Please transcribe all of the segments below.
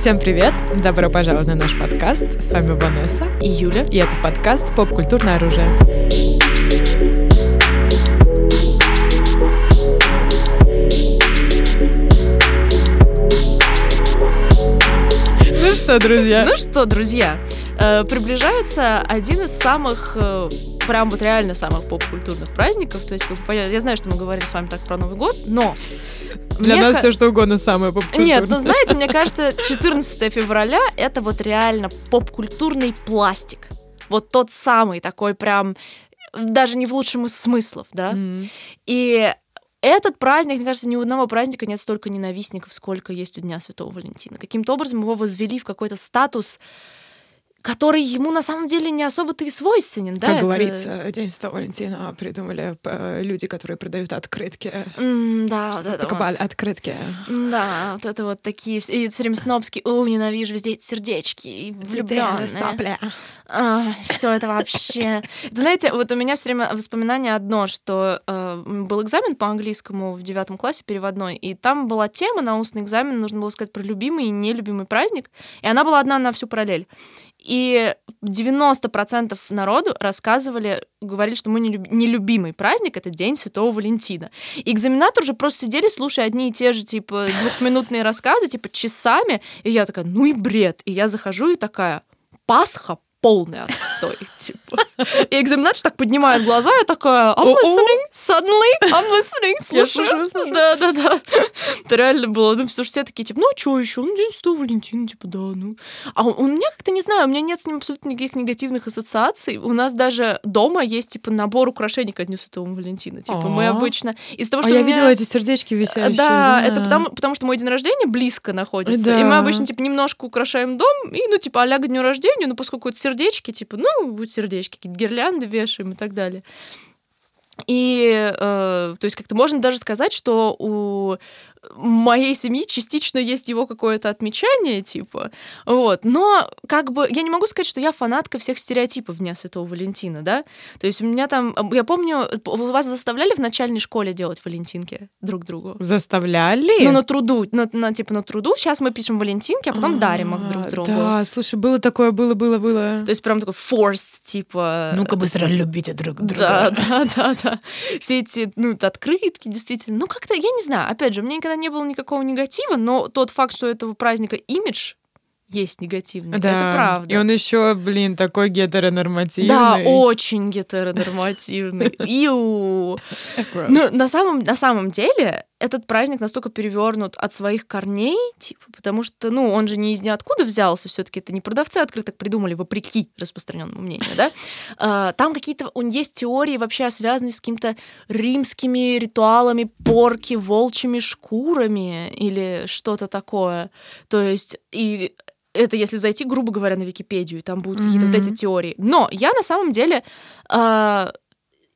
Всем привет! Добро пожаловать на наш подкаст. С вами Ванесса и Юля. И это подкаст «Поп-культурное оружие». Ну что, друзья? Ну что, друзья, э, приближается один из самых э, прям вот реально самых поп-культурных праздников. То есть, как бы, я знаю, что мы говорили с вами так про Новый год, но для мне нас все что угодно самое поп-культурное. Нет, ну знаете, мне кажется, 14 февраля это вот реально поп-культурный пластик. Вот тот самый такой прям, даже не в лучшем из смыслов, да. Mm. И этот праздник, мне кажется, ни у одного праздника нет столько ненавистников, сколько есть у Дня Святого Валентина. Каким-то образом его возвели в какой-то статус который ему на самом деле не особо-то и свойственен, да? Как это... говорится, День Святого Валентина придумали э, люди, которые продают открытки. Mm, да, да, да. Покупали вот. открытки. Да, вот это вот такие, и все время снобские, о, ненавижу везде эти сердечки, и влюбленные. сопля. А, все это вообще... Знаете, вот у меня все время воспоминание одно, что э, был экзамен по английскому в девятом классе переводной, и там была тема на устный экзамен, нужно было сказать про любимый и нелюбимый праздник, и она была одна на всю параллель. И 90% народу рассказывали, говорили, что мой нелюбимый праздник — это День Святого Валентина. И экзаменаторы уже просто сидели, слушая одни и те же, типа, двухминутные рассказы, типа, часами. И я такая, ну и бред. И я захожу и такая, Пасха, полный отстой, типа. И экзаменатор так поднимает глаза, я такая, I'm listening, suddenly, I'm listening, слушаю. Я слушаю, Да, да, да. Это реально было, ну, потому что все такие, типа, ну, а что еще? Ну, День Святого Валентина, типа, да, ну. А у, меня как-то, не знаю, у меня нет с ним абсолютно никаких негативных ассоциаций. У нас даже дома есть, типа, набор украшений ко Дню Святого Валентина. Типа, мы обычно... Из того, а что а я видела эти сердечки висящие. Да, это потому, потому что мой день рождения близко находится. И мы обычно, типа, немножко украшаем дом, и, ну, типа, а к дню рождения, ну, поскольку это сердечки, типа, ну, будь сердечки, какие-то гирлянды вешаем и так далее. И, э, то есть, как-то можно даже сказать, что у моей семьи частично есть его какое-то отмечание, типа, вот, но как бы я не могу сказать, что я фанатка всех стереотипов Дня Святого Валентина, да, то есть у меня там, я помню, вас заставляли в начальной школе делать валентинки друг другу? Заставляли? Ну, на труду, на, на типа на труду, сейчас мы пишем валентинки, а потом А-а-а, дарим их друг другу. Да, слушай, было такое, было, было, было. То есть прям такой forced, типа... Ну-ка быстро любите друг друга. Да, да, да, да. Все эти, ну, открытки, действительно, ну, как-то, я не знаю, опять же, мне никогда не было никакого негатива, но тот факт, что у этого праздника имидж есть негативный. Да. Это правда. И он еще, блин, такой гетеронормативный. Да, очень гетеронормативный. Иу. Но на самом, на самом деле этот праздник настолько перевернут от своих корней, типа, потому что, ну, он же не из ниоткуда взялся, все-таки это не продавцы открыток придумали, вопреки распространенному мнению, да? А, там какие-то, он есть теории вообще связанные с какими-то римскими ритуалами порки, волчьими шкурами или что-то такое. То есть, и это если зайти, грубо говоря, на Википедию, там будут mm-hmm. какие-то вот эти теории. Но я на самом деле э,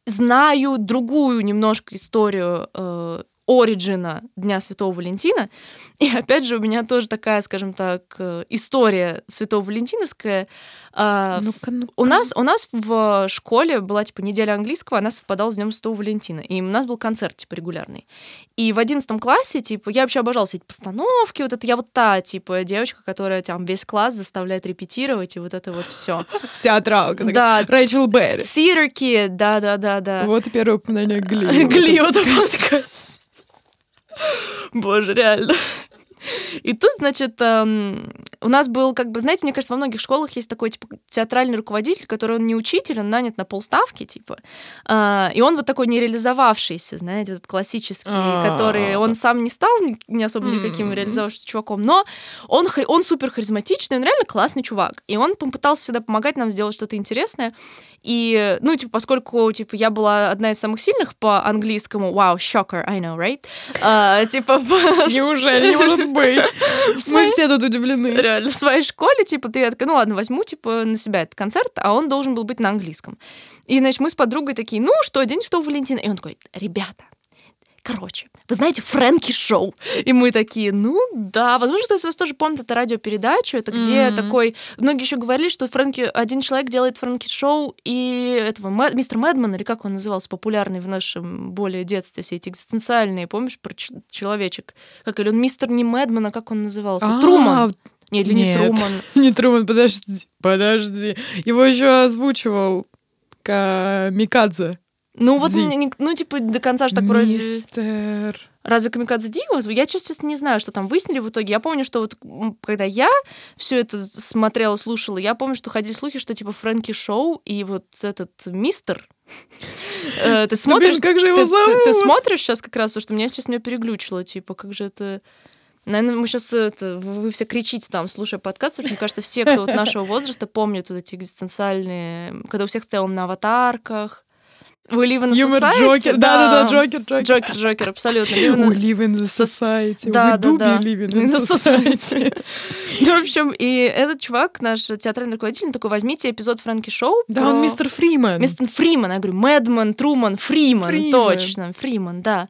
знаю другую немножко историю э, оригина Дня Святого Валентина. И опять же, у меня тоже такая, скажем так, история Святого Валентиновская. А, ну-ка, ну-ка. У, нас, у нас в школе была, типа, неделя английского, она совпадала с Днем Святого Валентина. И у нас был концерт, типа, регулярный. И в одиннадцатом классе, типа, я вообще обожала все эти постановки, вот это я вот та, типа, девочка, которая там весь класс заставляет репетировать, и вот это вот все. Театралка. Да. Рэйчел Берри. Theater Kid, да-да-да-да. Вот и первое упоминание Гли. Гли, вот Боже, реально. И тут, значит, эм, у нас был, как бы, знаете, мне кажется, во многих школах есть такой, типа, театральный руководитель, который он не учитель, он нанят на полставки, типа. Э, и он вот такой нереализовавшийся, знаете, этот классический, а. который, он сам не стал не особо никаким реализовавшимся чуваком, но он, он супер харизматичный, он реально классный чувак. И он попытался всегда помогать нам сделать что-то интересное. И, ну, типа, поскольку, типа, я была одна из самых сильных по английскому, wow, shocker, I know, right? Uh, типа... Неужели? Не может быть. Мы все тут удивлены. Реально, в своей школе, типа, ты такая, ну ладно, возьму, типа, на себя этот концерт, а он должен был быть на английском. И, значит, мы с подругой такие, ну что, день что Валентина? И он такой, ребята, Короче, вы знаете Фрэнки Шоу? И мы такие, ну да, возможно, кто-то из вас тоже помнит эту радиопередачу, это где mm-hmm. такой... Многие еще говорили, что Фрэнки... один человек делает Фрэнки Шоу, и этого Мэд... мистер Мэдман, или как он назывался, популярный в нашем более детстве, все эти экзистенциальные, помнишь, про ч- человечек? Как или он мистер не Мэдман, а как он назывался? А-а-а. Труман. Не, или не Нет. Труман. Не Труман, подожди, подожди. Его еще озвучивал Камикадзе. Ну вот, не- ну типа до конца же так вроде... Мистер... Разве Камикадзе Ди его? Я, честно, не знаю, что там выяснили в итоге. Я помню, что вот когда я все это смотрела, слушала, я помню, что ходили слухи, что типа Фрэнки Шоу и вот этот мистер... э, Ты смотришь... как же его ты- ты- зовут? смотришь сейчас как раз, потому что меня сейчас меня переглючило, типа, как же это... Наверное, мы сейчас это, вы, вы все кричите там, слушая подкаст, потому что, мне кажется, все, кто вот нашего возраста, помнят вот эти экзистенциальные, когда у всех стоял на аватарках. Вы live in a Юмор society? Джокер. Да-да-да, Джокер, Джокер. Джокер, Джокер, абсолютно. Live in Ой, live in the society. Да, We да, do да. believe in In the society. Ну, в общем, и этот чувак, наш театральный руководитель, такой, возьмите эпизод Фрэнки Шоу. Да, про- он мистер Фриман. Мистер Фриман, я говорю, Мэдман, Труман, Фриман, Фриман. точно, Фриман, да.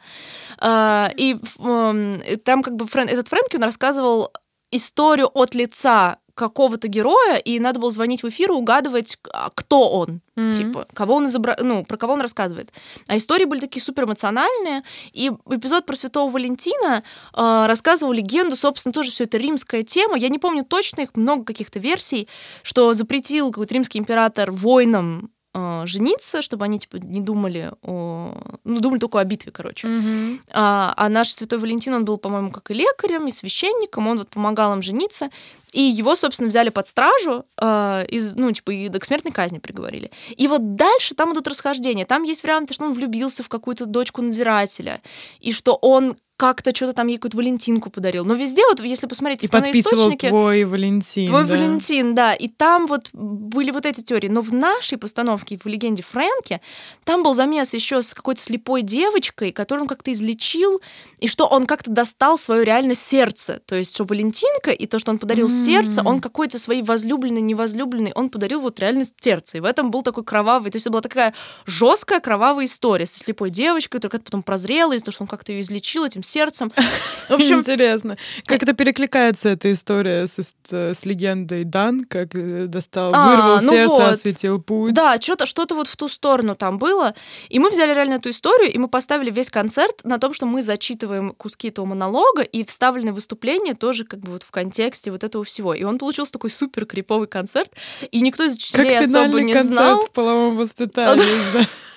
А, и и там как бы Фрэн- этот Фрэнки, он рассказывал историю от лица какого-то героя, и надо было звонить в эфир и угадывать, а, кто он, Мгм. типа, кого он изобра... ну, про кого он рассказывает. А истории были такие супер эмоциональные, и эпизод про Святого Валентина э, рассказывал легенду, собственно, тоже все это римская тема. Я не помню точно, их много каких-то версий, что запретил какой-то римский император воинам э, жениться, чтобы они типа не думали о, ну думали только о битве, короче. Мгм. А, а наш Святой Валентин, он был, по-моему, как и лекарем, и священником, он вот помогал им жениться, и его, собственно, взяли под стражу, э, из, ну, типа, и к смертной казни приговорили. И вот дальше там идут расхождения. Там есть варианты, что он влюбился в какую-то дочку надзирателя, и что он как-то что-то там ей какую-то Валентинку подарил. Но везде, вот если посмотреть И подписывал источники... твой Валентин. Твой да. Валентин, да. И там вот были вот эти теории. Но в нашей постановке, в легенде Фрэнки, там был замес еще с какой-то слепой девочкой, которую он как-то излечил, и что он как-то достал свое реально сердце. То есть, что Валентинка и то, что он подарил сердце, он какой-то своей возлюбленной, невозлюбленной, он подарил вот реально сердце. И в этом был такой кровавый, то есть это была такая жесткая кровавая история со слепой девочкой, которая потом прозрела из-за того, что он как-то ее излечил этим сердцем. В общем, Интересно. Как это перекликается, эта история с, с легендой Дан, как э, достал, А, вырвал ну сердце, вот. осветил путь. Да, что-то что вот в ту сторону там было. И мы взяли реально эту историю, и мы поставили весь концерт на том, что мы зачитываем куски этого монолога, и вставлены выступления тоже как бы вот в контексте вот этого всего. И он получился такой супер криповый концерт, и никто из Как учителей особо финальный не концерт знал. в половом воспитании.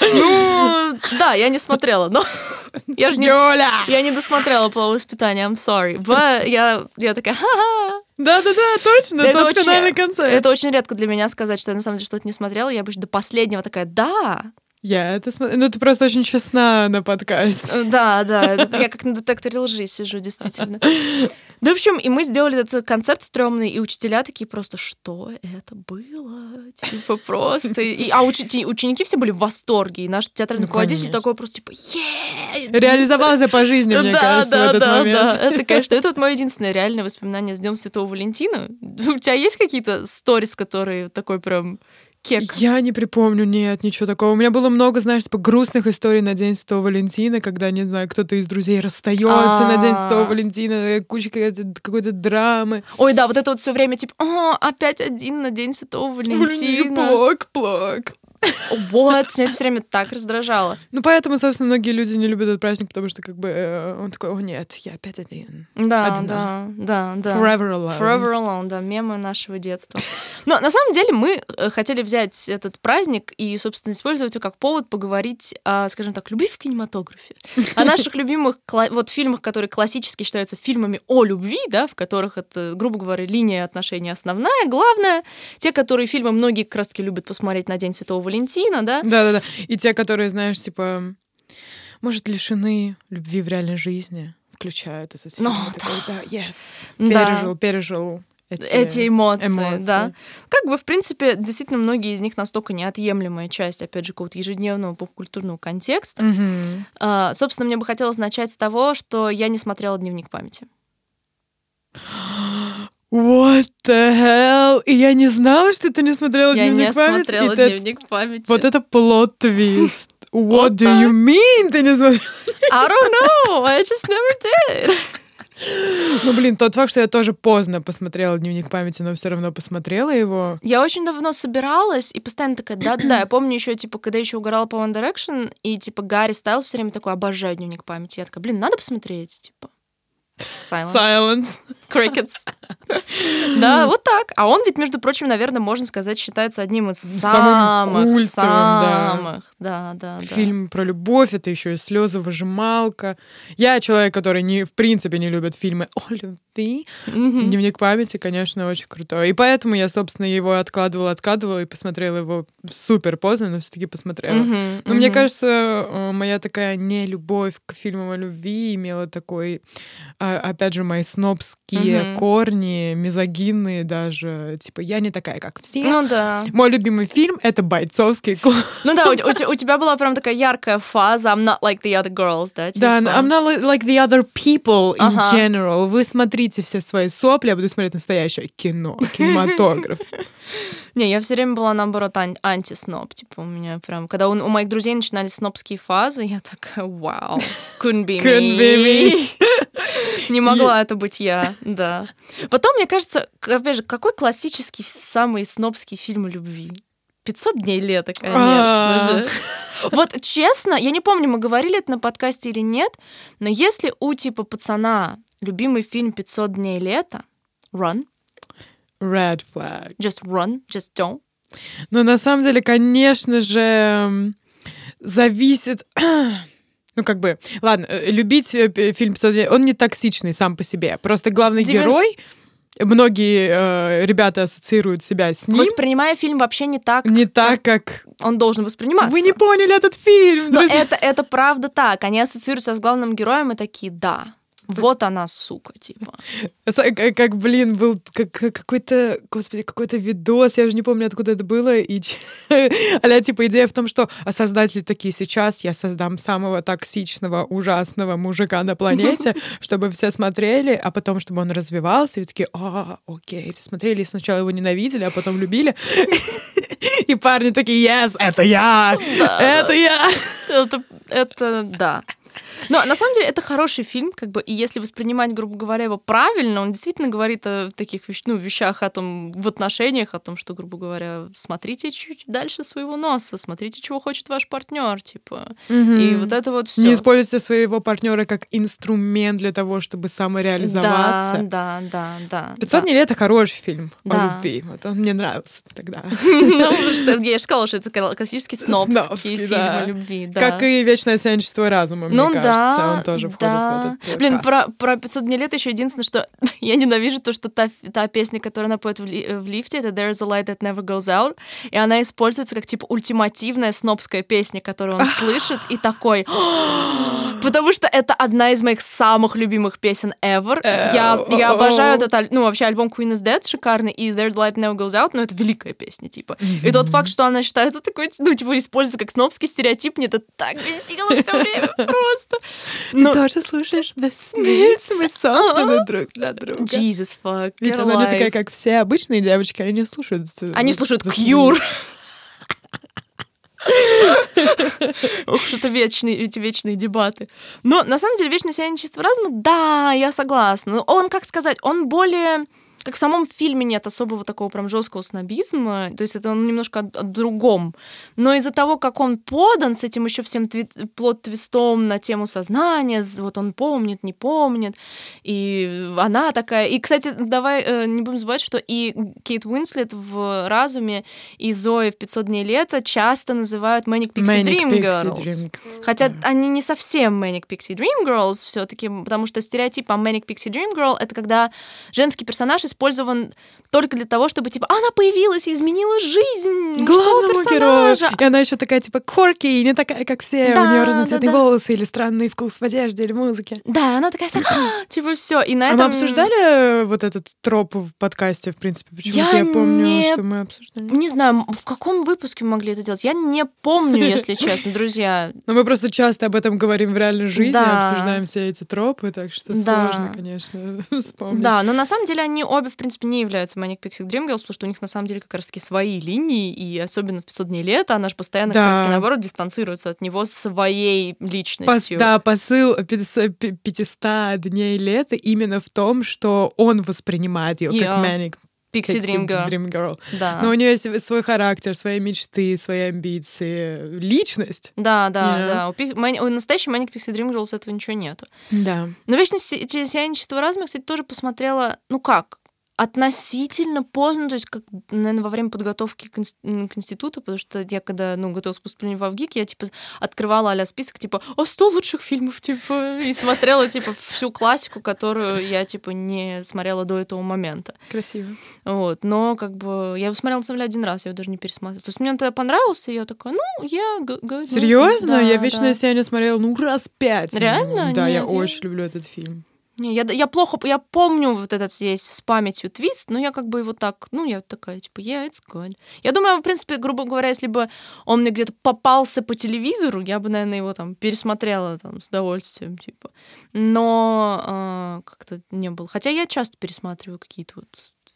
Ну, да, я не смотрела, но я же не... Я не досмотрела половое воспитание, I'm sorry. But я, я такая, ха-ха. Да-да-да, точно, Это тот финальный концерт. Это очень редко для меня сказать, что я на самом деле что-то не смотрела. Я бы до последнего такая, да, Я это смотрю. Ну, ты просто очень честна на подкасте. Да, да, я как на детекторе лжи сижу, действительно. Да, в общем, и мы сделали этот концерт стрёмный, и учителя такие просто, что это было? Типа просто. И, а учени- ученики все были в восторге, и наш театральный Ну, руководитель конечно. такой просто типа, е Реализовался по жизни, мне да, кажется, да, в этот да, момент. да. Это, конечно, это вот мое единственное реальное воспоминание с Днем Святого Валентина. У тебя есть какие-то сторис, которые такой прям кек? Я не припомню, нет, ничего такого. У меня было много, знаешь, типа грустных историй на День Святого Валентина, когда, не знаю, кто-то из друзей расстается на День Святого А. Валентина, э, куча какой-то, какой-то драмы. Ой, да, вот это вот все время типа, о, опять один на День Святого Валентина. Плак, плак. Вот, меня все время так раздражало. Ну, поэтому, собственно, многие люди не любят этот праздник, потому что, как бы, э, он такой, о, нет, я опять один. Да, Одна. да, да, да. Forever alone. Forever Alone, да, мемы нашего детства. Но на самом деле мы э, хотели взять этот праздник и, собственно, использовать его как повод поговорить о, скажем так, любви в кинематографе. О наших любимых вот фильмах, которые классически считаются фильмами о любви, да, в которых это, грубо говоря, линия отношений основная, главная. Те, которые фильмы многие как раз-таки любят посмотреть на День Святого Валентина, да. Да-да-да. И те, которые, знаешь, типа, может, лишены любви в реальной жизни, включают этот фильм. Ну, И такой, да, yes. Да. Пережил, пережил эти, эти эмоции, эмоции. да. Как бы, в принципе, действительно, многие из них настолько неотъемлемая часть, опять же, какого-то ежедневного поп-культурного контекста. Мгм. А, собственно, мне бы хотелось начать с того, что я не смотрела «Дневник памяти». What the hell? И я не знала, что ты не смотрела я дневник не памяти. смотрела и ты- «Дневник памяти». Вот это плод-твист. What do you mean? Ты не смотрела? I don't know, I just never did. Ну, блин, тот факт, что я тоже поздно посмотрела дневник памяти, но все равно посмотрела его. Я очень давно собиралась и постоянно такая, да-да-да. Я помню еще, типа, когда еще угорала по One Direction, и, типа, Гарри Стайл все время такой, обожаю дневник памяти. Я такая, блин, надо посмотреть, типа. Silence. Silence. Crickets. Да, вот так. А он ведь, между прочим, наверное, можно сказать, считается одним из Самым самых, культовым, да. самых, да, да, да. Фильм про любовь, это еще и слезы выжималка. Я человек, который не, в принципе не любит фильмы о любви. Мгм. Дневник памяти, конечно, очень крутой. И поэтому я, собственно, его откладывала, откладывала и посмотрела его супер поздно, но все-таки посмотрела. Мгм, Но мне мгм. кажется, э, моя такая нелюбовь к фильмам о любви имела такой, а, опять же, мои снобские Мгм. корни, мизогинные даже. Типа, я не такая, как все. Ну да. Мой любимый фильм — это «Бойцовский клуб». Ну да, у, у у тебя была прям такая яркая фаза I'm not like the other girls, да? Да, типа? I'm not li- like the other people in Ага. general. Вы смотрите все свои сопли, я буду смотреть настоящее кино, кинематограф. Не, я все время была, наоборот, ан- антисноб. Типа у меня прям... Когда у, у моих друзей начинались снобские фазы, я такая, вау, couldn't be Couldn't be me. Не могла это быть я, да. Потом, мне кажется, опять же, какой классический самый снобский фильм любви? 500 дней лета, конечно А. же. Вот честно, я не помню, мы говорили это на подкасте или нет, но если у типа пацана любимый фильм 500 дней лета, run, Red flag. just run, just don't. Но на самом деле, конечно же, зависит... Ну, как бы, ладно, э, любить э, фильм «500 дней», он не токсичный сам по себе. Просто главный Девян- герой, многие э, ребята ассоциируют себя с ним, Воспринимая фильм вообще не так, не так, как... он должен восприниматься. Вы не поняли этот фильм, Но это, это правда так. Они ассоциируются с главным героем и такие, да, вот она, сука, типа. Как, как, блин, был как- как- какой-то, господи, какой-то видос, я уже не помню, откуда это было, и ч- а типа идея в том, что а создатели такие, сейчас я создам самого токсичного, ужасного мужика на планете, чтобы все смотрели, а потом, чтобы он развивался, и такие, а, окей, все смотрели, и сначала его ненавидели, а потом любили. И парни такие, yes, это я, это я. Это да. Но на самом деле это хороший фильм, как бы, и если воспринимать, грубо говоря, его правильно, он действительно говорит о таких вещ- ну, вещах, о том, в отношениях, о том, что, грубо говоря, смотрите чуть дальше своего носа, смотрите, чего хочет ваш партнер, типа. И вот это вот все. Не используйте своего партнера как инструмент для того, чтобы самореализоваться. Да, да, да, да. 500 дней это хороший фильм Да. о любви. Вот он мне нравился тогда. Ну, я же сказала, что это кла- классический снобский фильм да. о любви, да. Как и «Вечное сеянчество разума», ну кажется. Он тоже входит да. в этот э, Блин, про, про 500 дней лет еще единственное, что я ненавижу то, что та, та песня, которую она поет в, ли- в лифте, это There's a light that never goes out, и она используется как, типа, ультимативная снобская песня, которую он слышит, и такой... Потому что это одна из моих самых любимых песен ever. Я, я обожаю этот, ну, вообще альбом Queen is Dead шикарный, и There's a light that never goes out, но это великая песня, типа. И тот факт, что она считает это такой, ну, типа, используется как снобский стереотип, мне это так бесило все время просто. Ты тоже слушаешь The Smiths? Мы созданы друг для друга. Jesus fuck. Ведь она не такая, как все обычные девочки, они не слушают... Они слушают. Кьюр. Ох, что-то вечные, эти вечные дебаты. Но на самом деле вечное сияние чистого разума, да, я согласна. Но он, как сказать, он более как в самом фильме нет особого такого прям жесткого снобизма, то есть это он немножко о, о другом. Но из-за того, как он подан с этим еще всем тви- плод-твистом на тему сознания, вот он помнит, не помнит, и она такая... И, кстати, давай э, не будем забывать, что и Кейт Уинслет в «Разуме», и Зои в «500 дней лета» часто называют Manic Pixie Manic Dream Pixie Girls. Dream. Хотя они не совсем Manic Pixie Dream Girls все таки потому что стереотип о Manic Pixie Dream Girl — это когда женский персонаж использован только для того, чтобы, типа, она появилась и изменила жизнь главному герою. И она еще такая, типа, корки, и не такая, как все. Да, У нее разноцветные да, да. волосы или странный вкус в одежде или музыке. Да, она такая, вся, «А!» типа, все. И на А мы этом... обсуждали вот этот троп в подкасте, в принципе? Почему-то Я я помню, не- что мы обсуждали. Не знаю, в каком выпуске мы могли это делать. Я не помню, если честно, друзья. Но мы просто часто об этом говорим в реальной жизни, Да. обсуждаем все эти тропы, так что сложно, конечно, вспомнить. Да, но на самом деле они обе, в принципе, не являются Manic Pixie Dream Girls, потому что у них на самом деле как раз таки свои линии, и особенно в 500 дней лета она же постоянно Да. как раз таки, наоборот дистанцируется от него своей Пос- личностью. да, посыл 500 500 дней лета именно в том, что он воспринимает ее Я. как Manic Pixie Dream Girl. Dream Girl. Да. Но у нее есть свой характер, свои мечты, свои амбиции, личность. Да, да, Yeah. да. У, пи- мани- у настоящей Manic Pixie Dream Girls этого ничего нету. Да. Но «Вечность сияние чистого разума», кстати, тоже посмотрела, ну как, относительно поздно, то есть, как, наверное, во время подготовки к, институту, потому что я, когда, ну, готовилась к поступлению в ВГИК, я, типа, открывала а список, типа, о, 100 лучших фильмов, типа, и смотрела, типа, всю классику, которую я, типа, не смотрела до этого момента. Красиво. Вот, но, как бы, я его смотрела, на самом деле, один раз, я его даже не пересматривала. То есть, мне он тогда понравился, и я такая, ну, я... г- г- Серьезно? да, я да. «Вечное сияние» смотрела, ну, раз пять. Реально? Да, я Нет, я- очень люблю этот фильм. Не, я, я плохо, я помню вот этот есть с памятью твист, но я как бы его так, ну, я такая, типа, yeah, it's good. Я думаю, в принципе, грубо говоря, если бы он мне где-то попался по телевизору, я бы, наверное, его там пересмотрела там с удовольствием, типа. Но а, как-то не было. Хотя я часто пересматриваю какие-то вот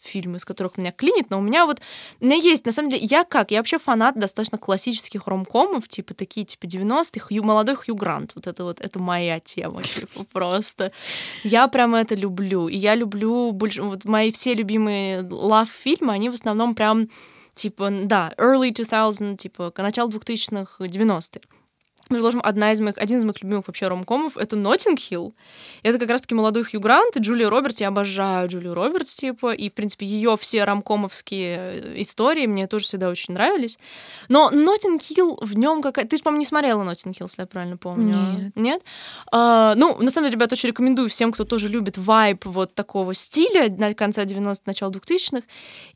фильмы, из которых меня клинит, но у меня вот, у меня есть, на самом деле, я как, я вообще фанат достаточно классических ромкомов, типа такие, типа 90-х, Хью, молодой Хью Грант, вот это вот, это моя тема, типа, просто. Я прям это люблю, и я люблю больше, вот мои все любимые лав-фильмы, они в основном прям, типа, да, early 2000, типа, к началу 2000-х, 90-е. Между прочим, одна из моих, один из моих любимых вообще ромкомов — это «Ноттинг Хилл». Это как раз-таки молодой Хью Грант и Джулия Робертс. Я обожаю Джулию Робертс, типа, и, в принципе, ее все ромкомовские э, истории мне тоже всегда очень нравились. Но «Ноттинг Хилл» в нем какая... Ты же, по-моему, не смотрела «Ноттинг Хилл», если я правильно помню. Нет. Нет? А, ну, на самом деле, ребят, очень рекомендую всем, кто тоже любит вайб вот такого стиля на конца 90-х, начала 2000-х.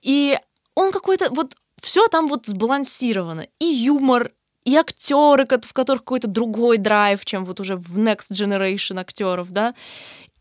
И он какой-то вот все там вот сбалансировано. И юмор, и актеры, в которых какой-то другой драйв, чем вот уже в Next Generation актеров, да.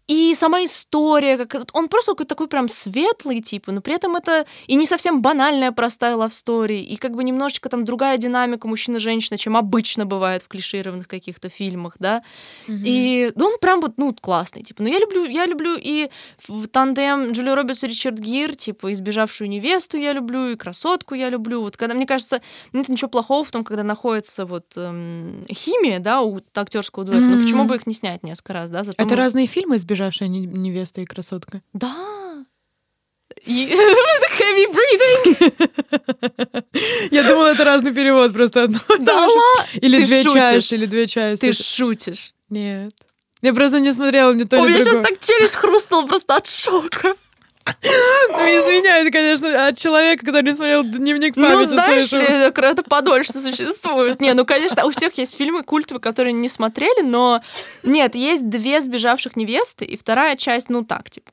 И сама история, как он просто какой-то такой прям светлый, типа, но при этом это и не совсем банальная простая love story, и как бы немножечко там другая динамика мужчина-женщина, чем обычно бывает в клишированных каких-то фильмах, да. И ну, он прям вот, ну, классный, типа. Но я люблю, я люблю и в тандем Джулия Робертс и Ричард Гир, типа, избежавшую невесту я люблю, и красотку я люблю. Вот когда, мне кажется, нет ничего плохого в том, когда находится вот эм, химия, да, у актерского дуэта. Ну, Мгм. почему бы их не снять несколько раз, да? Зато Это мы- разные фильмы «Избежавшая не- невеста» и «Красотка». Да. Heavy breathing. Я думала, это разный перевод просто одно. Да? Или две части, или две части. Ты шутишь. Нет. Я просто не смотрела ни то, У ни меня сейчас так челюсть хрустнула просто от шока. Ну, извиняюсь, конечно, от человека, который не смотрел «Дневник памяти». Ну, знаешь ли, это подольше существует. Не, ну, конечно, у всех есть фильмы культовые, которые не смотрели, но нет, есть две сбежавших невесты, и вторая часть, ну, так, типа.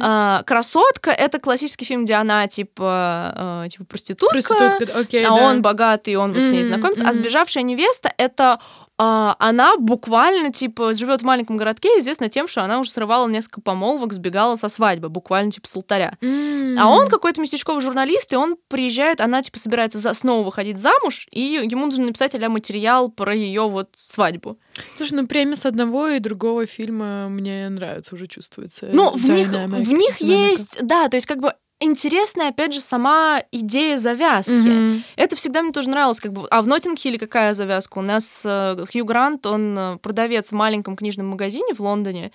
А, Красотка — это классический фильм, где она, типа, э, типа проститутка, Проститутка, окей, а да. он богатый, и он вот с ней знакомится. А мгм. сбежавшая невеста — это а, она буквально, типа, живет в маленьком городке, известна тем, что она уже срывала несколько помолвок, сбегала со свадьбы, буквально, типа, с алтаря. М. А он какой-то местечковый журналист, и он приезжает, она типа собирается за, снова выходить замуж, и ему нужно написать а материал про ее вот свадьбу. Слушай, ну премис одного и другого фильма мне нравится, уже чувствуется. Ну, в них, в них есть, да, то есть как бы интересная, опять же, сама идея завязки. Мгм. Это всегда мне тоже нравилось, как бы. А в Ноттинг-Хилле какая завязка? У нас э, Хью Грант, он э, продавец в маленьком книжном магазине в Лондоне,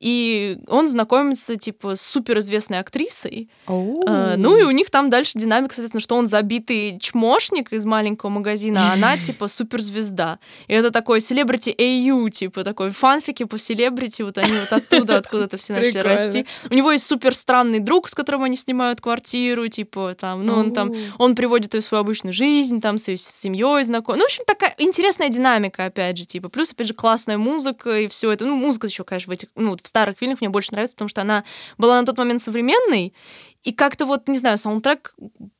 и он знакомится, типа, с суперизвестной актрисой. Оу. Э, ну и у них там дальше динамика, соответственно, что он забитый чмошник из маленького магазина, а она типа суперзвезда. И это такой селебрити AU, типа такой фанфики по селебрити, вот они вот оттуда, откуда-то все начали расти. У него есть супер странный друг, с которым они снимают квартиру, типа там, ну он там, он приводит ее в свою обычную жизнь, там с ее семьей знаком. Ну, в общем, такая интересная динамика, опять же, типа. Плюс, опять же, классная музыка и все это. Ну, музыка еще, конечно, в этих, ну, в старых фильмах мне больше нравится, потому что она была на тот момент современной, и как-то вот, не знаю, саундтрек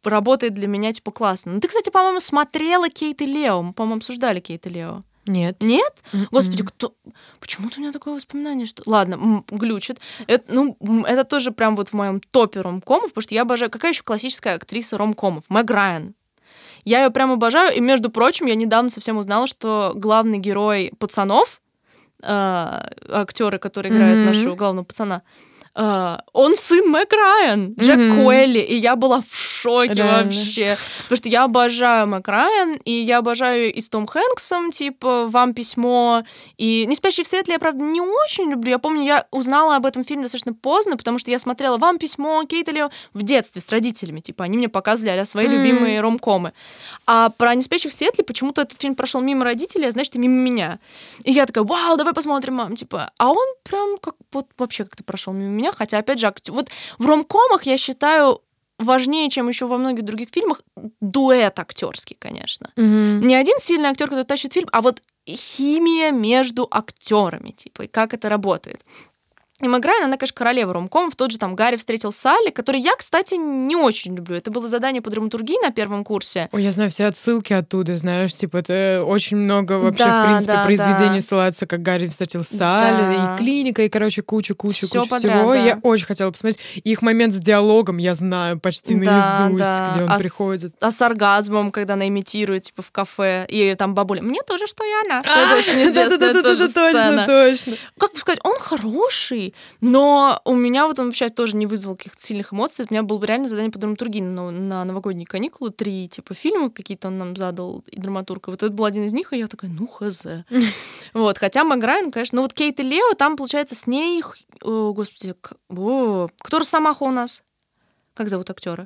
работает для меня, типа, классно. Ну, ты, кстати, по-моему, смотрела Кейт и Лео. Мы, по-моему, обсуждали Кейт и Лео. Нет. Нет? М-м. Господи, кто... Почему-то у меня такое воспоминание, что... Ладно, глючит. Это, ну, это тоже прям вот в моем топе ромкомов, потому что я обожаю... Какая еще классическая актриса ромкомов? Мэг Райан. Я ее прям обожаю, и, между прочим, я недавно совсем узнала, что главный герой «Пацанов», актеры, которые играют Мгм. нашего главного пацана, э, он сын Мэг Райан, Джек Мгм. Куэлли, и я была в шоке Реально. вообще. Потому что я обожаю Мэг Райан, и я обожаю и с Том Хэнксом, типа «Вам письмо», и «Не спящий в светле» я, правда, не очень люблю. Я помню, я узнала об этом фильме достаточно поздно, потому что я смотрела «Вам письмо», Кейт и Лео в детстве с родителями, типа, они мне показывали а свои М. любимые ромкомы. А про «Не спящих в светле» почему-то этот фильм прошел мимо родителей, а значит, и мимо меня. И я такая, вау, давай посмотрим, мам, типа. А он прям как вот вообще как-то прошел мимо меня, хотя, опять же, акт- вот в ромкомах я считаю важнее, чем еще во многих других фильмах, дуэт актерский, конечно. Мгм. Не один сильный актер, который тащит фильм, а вот химия между актерами, типа, и как это работает. И Райан, она, конечно, королева ромкомов. Тот же там Гарри встретил Салли, который я, кстати, не очень люблю. Это было задание по драматургии на первом курсе. Ой, я знаю все отсылки оттуда, знаешь, типа, это очень много вообще, Да, в принципе, да, произведений да. ссылаются, как Гарри встретил Салли, Да. и клиника, и, короче, куча-куча Всё куча подряд, всего. да. Я очень хотела посмотреть. Их момент с диалогом я знаю почти Да, наизусть, да. где он а с- приходит. а с оргазмом, когда она имитирует, типа, в кафе, и там бабуля, мне тоже, что и она. А, это очень известная тоже точно, сцена. точно. Как бы сказать, он хороший, но у меня вот он вообще тоже не вызвал каких-то сильных эмоций. У меня было бы реально задание по драматургии на, на новогодние каникулы, три типа фильма какие-то он нам задал, и драматург. И вот это был один из них, и я такая, ну, хз. Вот, хотя Мэг Райан, конечно, ну вот Кейт и Лео, там, получается, с ней, о, господи, о, кто Росомаха у нас? Как зовут актера?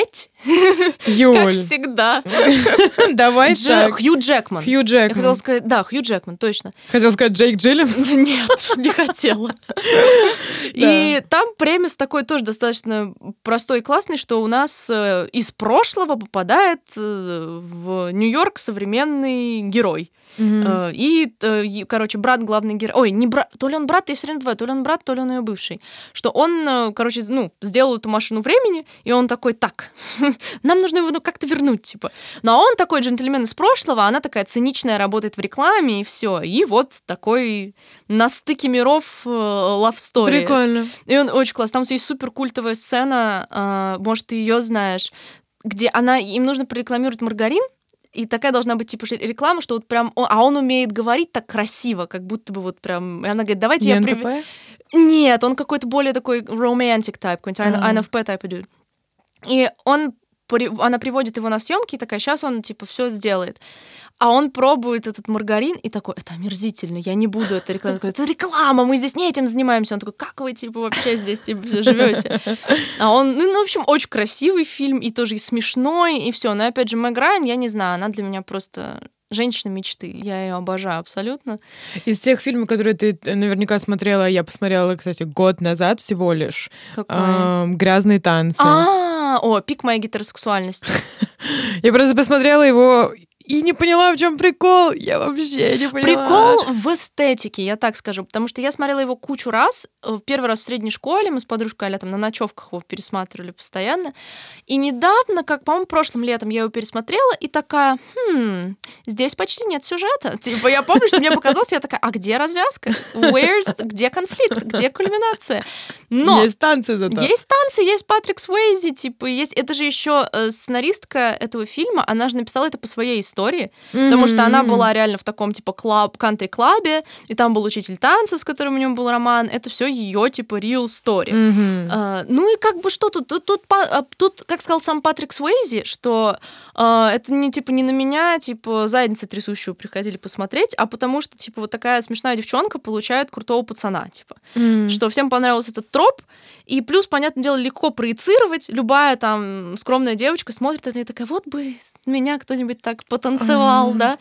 Эть, как Юль, всегда. давай Дже- так. Хью Джекман. Хью Я хотела Джекман. сказать, да, Хью Джекман, точно. Хотел сказать Джейк Джилленхол. Нет, не хотела. И там премис такой тоже достаточно простой и классный, что у нас э, из прошлого попадает э, в Нью-Йорк современный герой. Э, И, э, короче, брат главный герой... Ой, не брат... То ли он брат, я все время бываю, то ли он брат, то ли он ее бывший. Что он, э, короче, ну, сделал эту машину времени, и он такой, так, нам нужно его ну, как-то вернуть, типа. Ну, а он такой джентльмен из прошлого, она такая циничная, работает в рекламе, и все. И вот такой на стыке миров love story. Прикольно. И он очень классный. Там есть супер культовая сцена, может, ты ее знаешь, где она, им нужно прорекламировать маргарин, и такая должна быть типа реклама, что вот прям, он- а он умеет говорить так красиво, как будто бы вот прям, и она говорит, давайте я... прив-? Нет, он какой-то более такой romantic type, какой-нибудь А. INFP type dude. И он, она приводит его на съемки, и такая, сейчас он типа все сделает. А он пробует этот маргарин и такой, это омерзительно, я не буду это рекламировать. Это реклама, мы здесь не этим занимаемся. Он такой, как вы типа вообще здесь типа, живете? А он, ну, ну, в общем, очень красивый фильм, и тоже и смешной, и все. Но опять же, Мэг Райан, я не знаю, она для меня просто женщина мечты. Я ее обожаю абсолютно. Из тех фильмов, которые ты э, наверняка смотрела, я посмотрела, кстати, год назад всего лишь. Какой? Эм, «Грязные танцы». А, о, пик моей гетеросексуальности. Я просто посмотрела его и не поняла, в чем прикол. Я вообще не поняла. Прикол в эстетике, я так скажу, потому что я смотрела его кучу раз. Э, Первый раз в средней школе, мы с подружкой Аля там на ночевках его пересматривали постоянно. И недавно, как, по-моему, прошлым летом я его пересмотрела и такая, хм, здесь почти нет сюжета. Типа, я помню, что мне показалось, я такая, а где развязка? Where's, где конфликт? Где кульминация? Но Есть танцы зато. Есть танцы, есть Патрик Суэйзи, типа, есть... Это же еще э, сценаристка этого фильма, она же написала это по своей истории, потому что она была реально в таком, типа, клаб, кантри-клабе, и там был учитель танцев, с которым у него был роман. Это все ее, типа, real story. Мгм. А, ну и как бы что тут? Тут, тут, а, тут, как сказал сам Патрик Суэйзи, что а, это не типа не на меня, типа задницы трясущего приходили посмотреть, а потому что типа вот такая смешная девчонка получает крутого пацана, типа Мгм. что всем понравился этот троп, и плюс, понятное дело, легко проецировать. Любая там скромная девочка смотрит это и такая, вот бы меня кто-нибудь так потанцевал, да.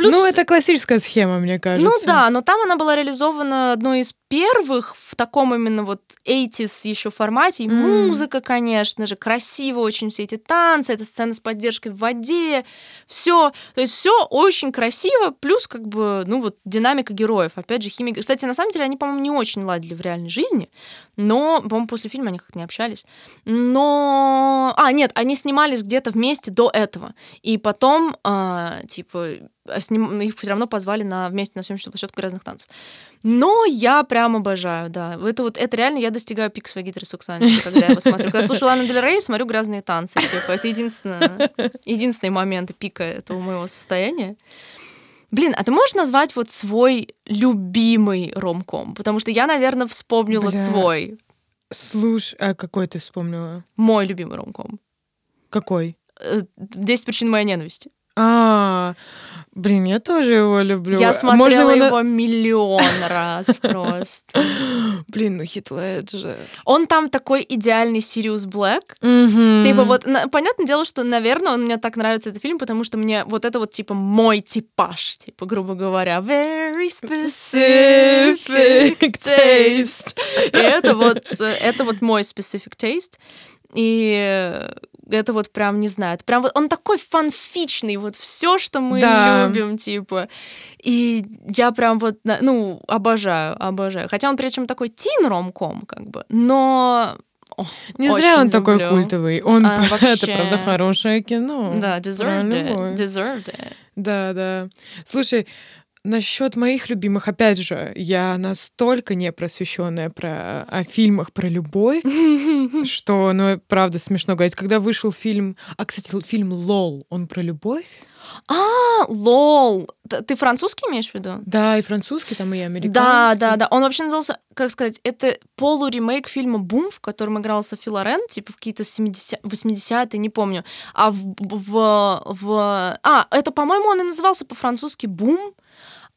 Плюс, Ну, это классическая схема, мне кажется. ну да, но там она была реализована одной из первых в таком именно вот 80s еще формате. И М. музыка, конечно же, красиво очень все эти танцы, эта сцена с поддержкой в воде, все. То есть все очень красиво, плюс как бы, ну вот динамика героев. Опять же, химия. Кстати, на самом деле они, по-моему, не очень ладили в реальной жизни, но, по-моему, после фильма они как-то не общались. Но... А, нет, они снимались где-то вместе до этого. И потом, а, типа, а сним- их все равно позвали на вместе на съемочную площадку грязных танцев. Но я прям обожаю, да. Это вот это реально я достигаю пик своей гетеросексуальности, когда я его смотрю. Когда слушаю Лану Дель Рей, смотрю грязные танцы. Типа, это единственное, единственные моменты пика этого моего состояния. Блин, а ты можешь назвать вот свой любимый ромком? Потому что я, наверное, вспомнила Бля. свой. Слушай, а какой ты вспомнила? Мой любимый ромком. Какой? Э, «Десять причин моей ненависти». А, блин, я тоже его люблю. Я смотрела можно его его, на- миллион раз просто. Блин, ну Хит Леджер. Он там такой идеальный Сириус Блэк. Типа вот, понятное дело, что, наверное, он мне так нравится этот фильм, потому что мне вот это вот, типа, мой типаж, типа, грубо говоря, very specific taste. И это вот, э, это вот мой specific taste. И э, это вот прям, не знаю, это прям вот он такой фанфичный, вот все, что мы Да. любим, типа. И я прям вот, ну, обожаю, обожаю. Хотя он при этом такой тин ромком, как бы, но... о, Не зря он такой люблю. культовый. Он, А, это вообще. правда хорошее кино. Да, deserved it, deserved it. Да, да. Слушай, насчет моих любимых, опять же, я настолько не просвещенная про о фильмах про любовь, что, ну, правда, смешно говорить. Когда вышел фильм, а, кстати, фильм «Лол», он про любовь? А, лол. Ты французский имеешь в виду? Да, и французский там, и американский. Да, да, да. Он вообще назывался, как сказать, это полуремейк фильма «Бум», в котором играла Софи Лорен, типа в какие-то 70 80-е, не помню. А в, в, в... А, это, по-моему, он и назывался по-французски «Бум»,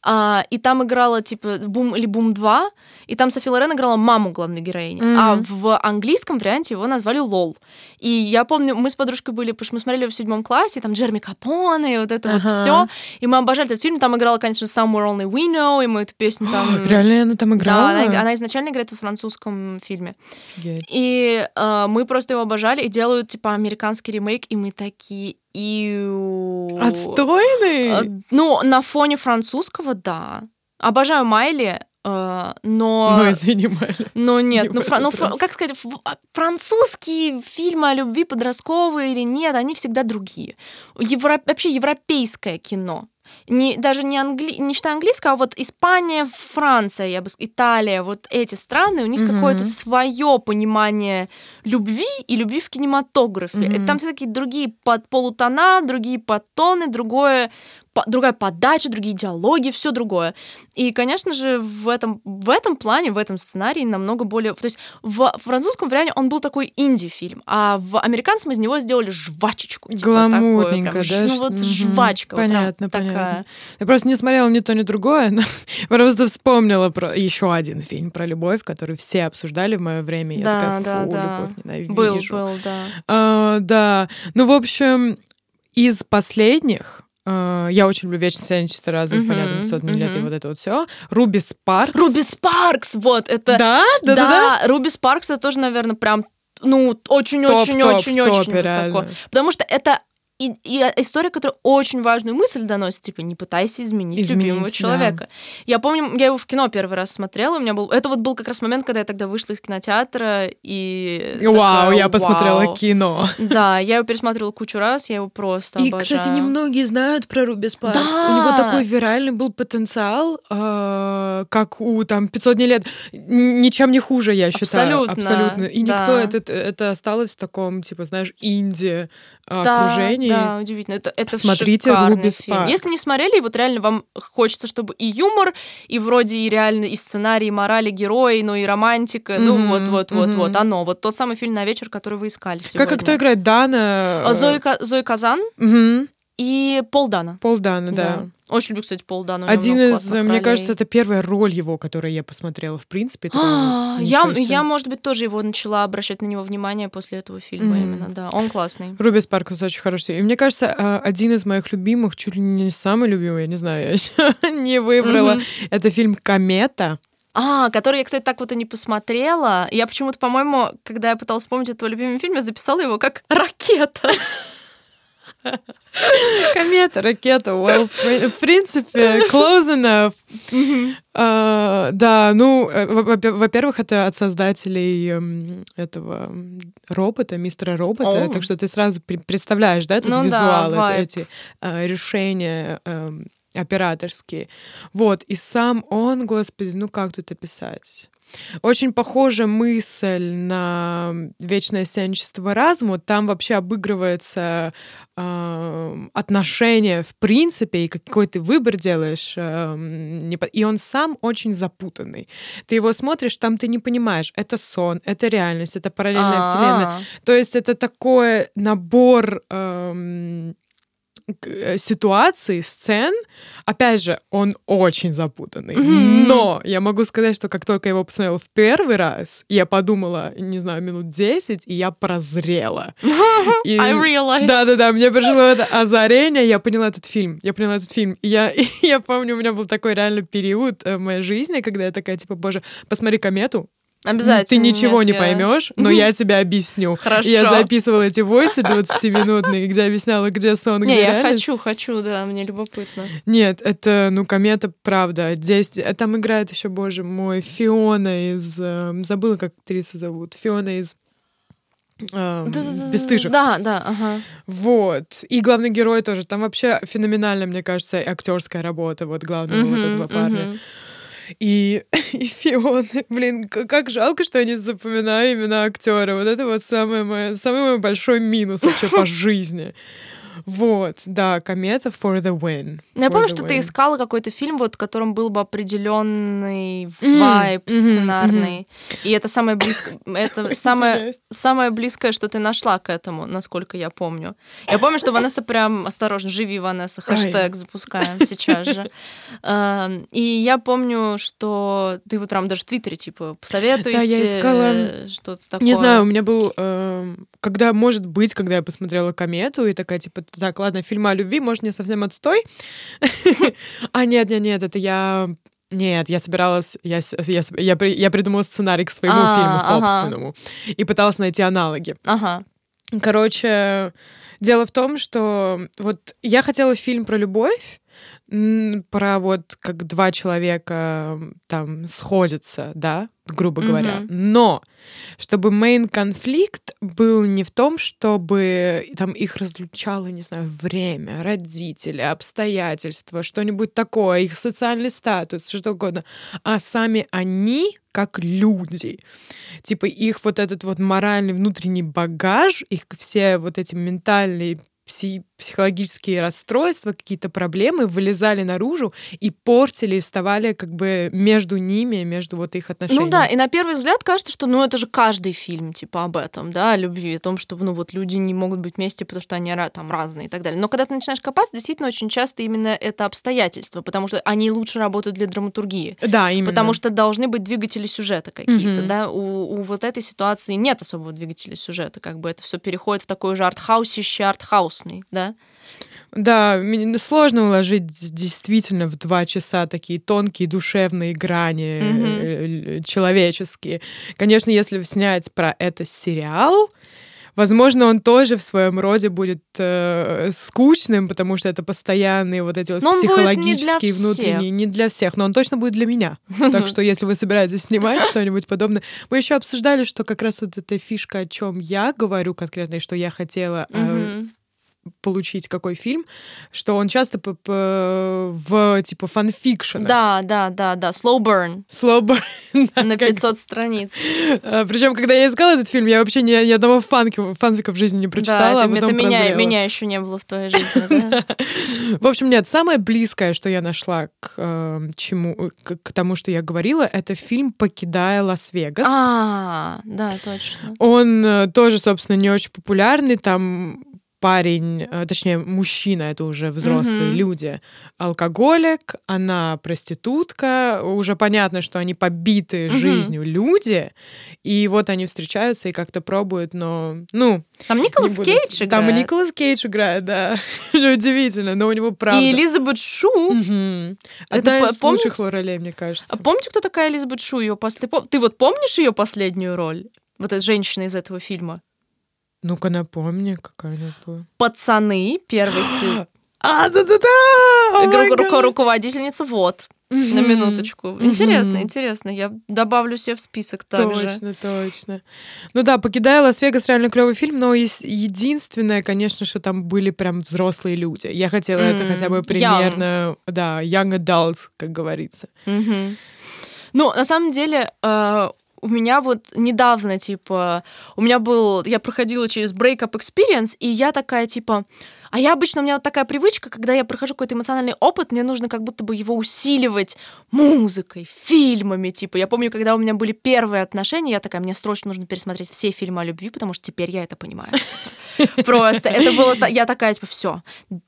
а, и там играла, типа, «Бум» или «Бум 2», и там Софи Лорен играла маму главной героини. Мгм. А в английском варианте его назвали «Лол». И я помню, мы с подружкой были, потому что мы смотрели в седьмом классе, там Джерми Капоне, и вот это вот Ага. все. И мы обожали этот фильм. Там играла, конечно, Somewhere Only We Know, и мы эту песню там... Реально она там Да, играла? она, она изначально играет во французском фильме. Офигеть. И э, мы просто его обожали, и делают, типа, американский ремейк, и мы такие... «Иу». Отстойный? Э, Ну, на фоне французского, да. Обожаю Майли, э, но... Ну, извини, Майя. Но нет, Не ну, фра- ну, фра- как сказать, а, французские фильмы о любви подростковые или нет, они всегда другие. Евро- вообще европейское кино. Не, даже не, англи... не считая английского, а вот Испания, Франция, я бы ск- Италия, вот эти страны, у них Мгм. какое-то свое понимание любви и любви в кинематографе. И Там все такие другие под полутона, другие подтоны, другое другая подача, другие диалоги, все другое. И, конечно же, в этом, в этом плане, в этом сценарии намного более... То есть в французском варианте он был такой инди-фильм, а в американском из него сделали жвачечку. Типа Гламурненько, такое, прям, да? Ну вот Мгм. жвачка. вот прям Понятно, такая. понятно. Я просто не смотрела ни то, ни другое, но просто вспомнила про еще один фильм про любовь, который все обсуждали в мое время. Я Да, такая, фу, да, да. любовь ненавижу. Был, был, да. А, да. Ну, в общем, из последних я очень люблю «Вечно сияние чисто разум», Мгм, понятно, 500 миллилет и мгм. вот это вот все. «Руби Спаркс». Руби Спаркс, вот, это... Да? Да, да, да. Руби Спаркс это тоже, наверное, прям, ну, очень-очень-очень-очень высоко. реально. Потому что это и, и история, которая очень важную мысль доносит, типа, не пытайся изменить, Изменить, любимого да. человека. Я помню, я его в кино первый раз смотрела, у меня был... Это вот был как раз момент, когда я тогда вышла из кинотеатра, и... Вау, такая, я посмотрела «Вау». кино. Да, я его пересматривала кучу раз, я его просто И, обожаю. кстати, немногие знают про Руби Спаркс. Да. У него такой виральный был потенциал, э, как у там 500 дней лет. Ничем не хуже, я считаю. Абсолютно, Абсолютно. И да. никто это, это осталось в таком, типа, знаешь, инди да, окружении. Да, удивительно. Это, это Смотрите «Руби фильм. Спаркс». Если не смотрели, вот реально вам хочется, чтобы и юмор, и вроде и реально и сценарий, и морали герои, ну и романтика, ну Мгм, вот, вот, вот, мгм. вот, оно, вот тот самый фильм на вечер, который вы искали сегодня. как кто играет? Дана? А, э, Зои, Зои Казан мгм. и Пол Дана. Пол Дана, да. Очень люблю, кстати, Пол Дана. у него Один из, мне ролей. кажется, это первая роль его, которую я посмотрела, в принципе. А, ничего я, я, может быть, тоже его начала обращать на него внимание после этого фильма именно, да. Он классный. Руби Спаркс очень хороший. И мне кажется, э, один из моих любимых, чуть ли не самый любимый, я не знаю, я еще не выбрала, это фильм «Комета». А, который я, кстати, так вот и не посмотрела. Я почему-то, по-моему, когда я пыталась вспомнить о твоем любимом фильме, записала его как «Ракета». Комета, ракета, well, в принципе, close enough. А, да, ну, э, во- во- во-первых, это от создателей эм, этого робота, мистера робота, О. так что ты сразу пре- представляешь, да, этот Ну да, визуал, вайб. эти а, решения эм, операторские. Вот, и сам он, господи, ну как тут описать? Очень похожа мысль на вечное сенчество разума. Там вообще обыгрывается э, отношение в принципе, и какой ты выбор делаешь. Э, не, и он сам очень запутанный. Ты его смотришь, там ты не понимаешь, это сон, это реальность, это параллельная А-а-а. вселенная. То есть это такой набор... Э, ситуаций, сцен, опять же, он очень запутанный. Mm-hmm. Но я могу сказать, что как только я его посмотрела в первый раз, я подумала, не знаю, минут 10, и я прозрела. И... I realized. Да-да-да, мне пришло это озарение, я поняла этот фильм, я поняла этот фильм. И я, и я помню, у меня был такой реально период э, в моей жизни, когда я такая, типа, боже, посмотри комету, Обязательно. Ты ничего Нет, не я... поймешь, но я тебя объясню. Хорошо. Я записывала эти войсы 20-минутные, где объясняла, где сон, где Не, я реальность. хочу, хочу, да, мне любопытно. Нет, это, ну, комета, правда. Здесь, э, там играет еще, боже мой, Фиона из... Э, забыла, как актрису зовут. Фиона из э, бесстыжих. Да, да, ага. Вот. И главный герой тоже. Там вообще феноменальная, мне кажется, актерская работа вот главного вот этого парня. И, и Фионы. Блин, как жалко, что я не запоминаю имена актера. Вот это вот самый мой, самый мой большой минус вообще по жизни. Вот, да, комета for the win. Ну, я помню, что win. ты искала какой-то фильм, вот, в котором был бы определенный вайб mm-hmm, сценарный. Mm-hmm. И это самое близкое, это самое, самое близкое, что ты нашла к этому, насколько я помню. Я помню, что Ванесса прям осторожно, живи, Ванесса, хэштег запускаем сейчас же. Эм, и я помню, что ты вот прям даже в Твиттере, типа, посоветуете да, я искала... что-то такое. Не знаю, у меня был, эм, когда, может быть, когда я посмотрела комету и такая, типа, так, ладно, фильм о любви, может, не совсем отстой. А нет, нет, нет, это я нет, я собиралась, я, я, я, я придумала сценарий к своему а, фильму собственному ага. и пыталась найти аналоги. Ага. Короче, дело в том, что вот я хотела фильм про любовь, про вот как два человека там сходятся, да, грубо говоря. Mm-hmm. Но чтобы main конфликт был не в том, чтобы там их разлучало, не знаю, время, родители, обстоятельства, что-нибудь такое, их социальный статус, что угодно, а сами они как люди. Типа их вот этот вот моральный внутренний багаж, их все вот эти ментальные пси психологические расстройства, какие-то проблемы вылезали наружу и портили, и вставали как бы между ними, между вот их отношениями. Ну да, и на первый взгляд кажется, что ну это же каждый фильм типа об этом, да, о любви, о том, что ну вот люди не могут быть вместе, потому что они там разные и так далее. Но когда ты начинаешь копаться, действительно очень часто именно это обстоятельства, потому что они лучше работают для драматургии. Да, именно. Потому что должны быть двигатели сюжета какие-то, mm-hmm. да. У, у вот этой ситуации нет особого двигателя сюжета, как бы это все переходит в такой же артхаусище артхаусный, да. Да, сложно уложить действительно в два часа такие тонкие душевные грани mm-hmm. человеческие. Конечно, если снять про это сериал, Возможно, он тоже в своем роде будет э, скучным, потому что это постоянные вот эти вот но психологические не внутренние, не для всех, но он точно будет для меня. Так что, если вы собираетесь снимать что-нибудь подобное, мы еще обсуждали, что как раз вот эта фишка, о чем я говорю конкретно, и что я хотела получить какой фильм, что он часто п -п в типа фанфикшенах. Да, да, да, да. Slow burn. Slow burn. На 500 страниц. А, Причем, когда я искала этот фильм, я вообще ни, ни одного фанки, фанфика в жизни не прочитала. Да, это, а это меня, меня еще не было в твоей жизни. В общем, нет, самое близкое, что я нашла к э, чему, к, к тому, что я говорила, это фильм «Покидая Лас-Вегас». А, да, точно. Он э, тоже, собственно, не очень популярный, там парень, э, точнее, мужчина, это уже взрослые mm-hmm. люди, алкоголик, она проститутка, уже понятно, что они побиты mm-hmm. жизнью люди, и вот они встречаются и как-то пробуют, но, ну... Там Николас буду... Кейдж играет. Там и Николас Кейдж играет, да. Удивительно, но у него правда. И Элизабет Шу. Угу. Одна это, из помните... лучших ролей, мне кажется. А помните, кто такая Элизабет Шу? Ее после... Ты вот помнишь ее последнюю роль? Вот эта женщина из этого фильма? Ну-ка напомни, какая она была. Пацаны, первый сезон. А, да-да-да! Руководительница, вот. на минуточку. Интересно, интересно. Я добавлю себе в список также. Точно, точно. Ну да, покидая Лас-Вегас реально клевый фильм, но единственное, конечно, что там были прям взрослые люди. Я хотела это хотя бы примерно, да, young adults, как говорится. Ну, на самом деле, э, у меня вот недавно, типа, у меня был, я проходила через breakup experience, и я такая, типа, а я обычно, у меня вот такая привычка, когда я прохожу какой-то эмоциональный опыт, мне нужно как будто бы его усиливать музыкой, фильмами, типа. Я помню, когда у меня были первые отношения, я такая, мне срочно нужно пересмотреть все фильмы о любви, потому что теперь я это понимаю. Типа. Просто это было, я такая, типа, все,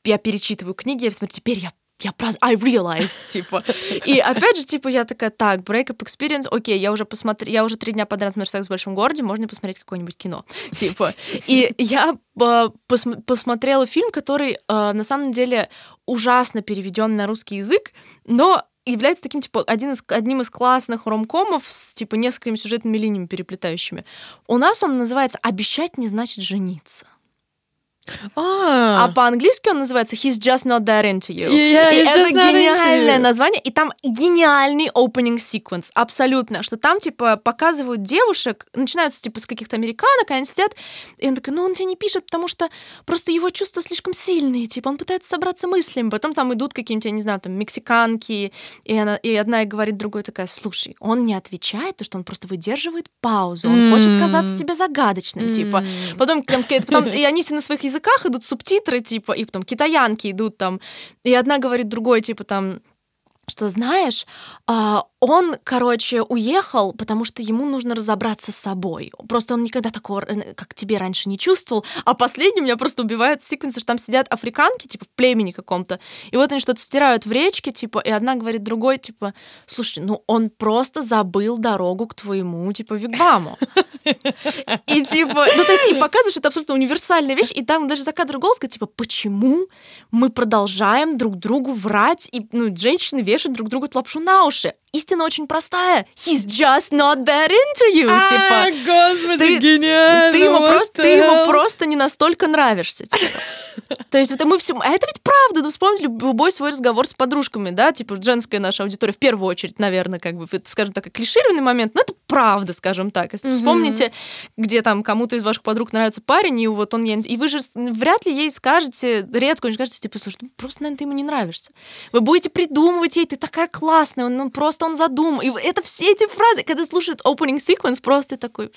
я перечитываю книги, я смотрю, теперь я я просто, I realized, типа. И опять же, типа, я такая, так, breakup experience, окей, я уже посмотрела, я уже три дня подряд смотрю «Секс в большом городе», можно посмотреть какое-нибудь кино, типа. И я э, пос посмотрела фильм, который, э, на самом деле, ужасно переведен на русский язык, но является таким, типа, один из, одним из классных ромкомов с, типа, несколькими сюжетными линиями переплетающими. У нас он называется «Обещать не значит жениться». А, а по-английски он называется He's just not that into you. Yeah, и это гениальное название, и там гениальный opening sequence, абсолютно, что там, типа, показывают девушек, начинаются, типа, с каких-то американок, они сидят, и он такой, ну, он тебе не пишет, потому что просто его чувства слишком сильные, типа, он пытается собраться мыслями, потом там идут какие-нибудь, я не знаю, там, мексиканки, и, она, и одна и говорит другой такая, слушай, он не отвечает, то что он просто выдерживает паузу, он mm. хочет казаться тебе загадочным, mm. типа, потом, потом и они все на своих языках языках идут субтитры, типа, и потом китаянки идут там, и одна говорит другой, типа, там, что знаешь, а, он, короче, уехал, потому что ему нужно разобраться с собой. Просто он никогда такого, э, как тебе раньше, не чувствовал. А последний меня просто убивает секвенс, что там сидят африканки, типа, в племени каком-то, и вот они что-то стирают в речке, типа, и одна говорит другой, типа, слушай, ну он просто забыл дорогу к твоему, типа, вигваму. И типа, ну то есть и показывают, это абсолютно универсальная вещь, и там даже за кадром голос говорит, типа, почему мы продолжаем друг другу врать, и, ну, женщины вешают друг другу лапшу на уши. Истина очень простая. He's just not that into you. А, типа, господи, ты, гениально. Ты ему, просто, ты ему просто не настолько нравишься. Типа. То есть это мы все... А это ведь правда. Ну, вспомни любой свой разговор с подружками, да, типа женская наша аудитория, в первую очередь, наверное, как бы, это, скажем так, клишированный момент, но это правда, скажем так. Если mm-hmm. вспомните, где там кому-то из ваших подруг нравится парень, и вот он... И вы же вряд ли ей скажете, редко скажете, типа, слушай, ну просто, наверное, ты ему не нравишься. Вы будете придумывать ей, ты такая классная, он ну, просто он задумал. И это все эти фразы, когда слушают opening sequence, просто такой...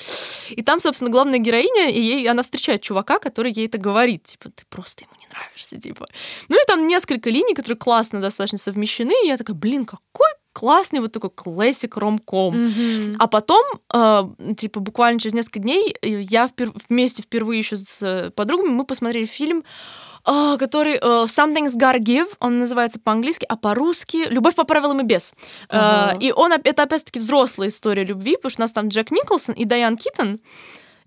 И там, собственно, главная героиня, и ей, она встречает чувака, который ей это говорит, типа, ты просто ему не нравишься, типа. Ну и там несколько линий, которые классно достаточно совмещены, и я такая, блин, какой классный вот такой классик ромком. Mm-hmm. А потом, э, типа, буквально через несколько дней я впер- вместе впервые еще с подругами мы посмотрели фильм который uh, Something's Gotta Give, он называется по-английски, а по-русски Любовь по правилам и без. Uh-huh. Uh, и он это опять-таки взрослая история любви, потому что у нас там Джек Николсон и Дайан Китон.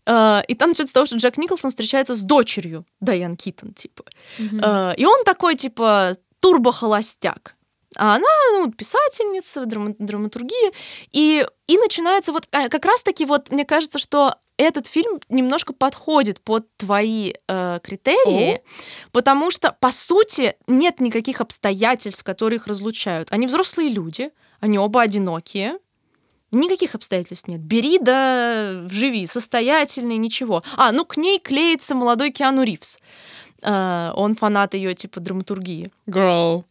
Uh, и там начинается с того, что Джек Николсон встречается с дочерью Дайан Китон, типа. Uh-huh. Uh, и он такой, типа, турбо-холостяк. А она, ну, писательница, драма- драматургия. И, и начинается вот как раз-таки вот, мне кажется, что этот фильм немножко подходит под твои э, критерии, О. потому что, по сути, нет никаких обстоятельств, которые их разлучают. Они взрослые люди, они оба одинокие, Никаких обстоятельств нет. Бери да живи, состоятельный, ничего. А, ну к ней клеится молодой Киану Ривз. Uh, он фанат ее типа драматургии. Girl.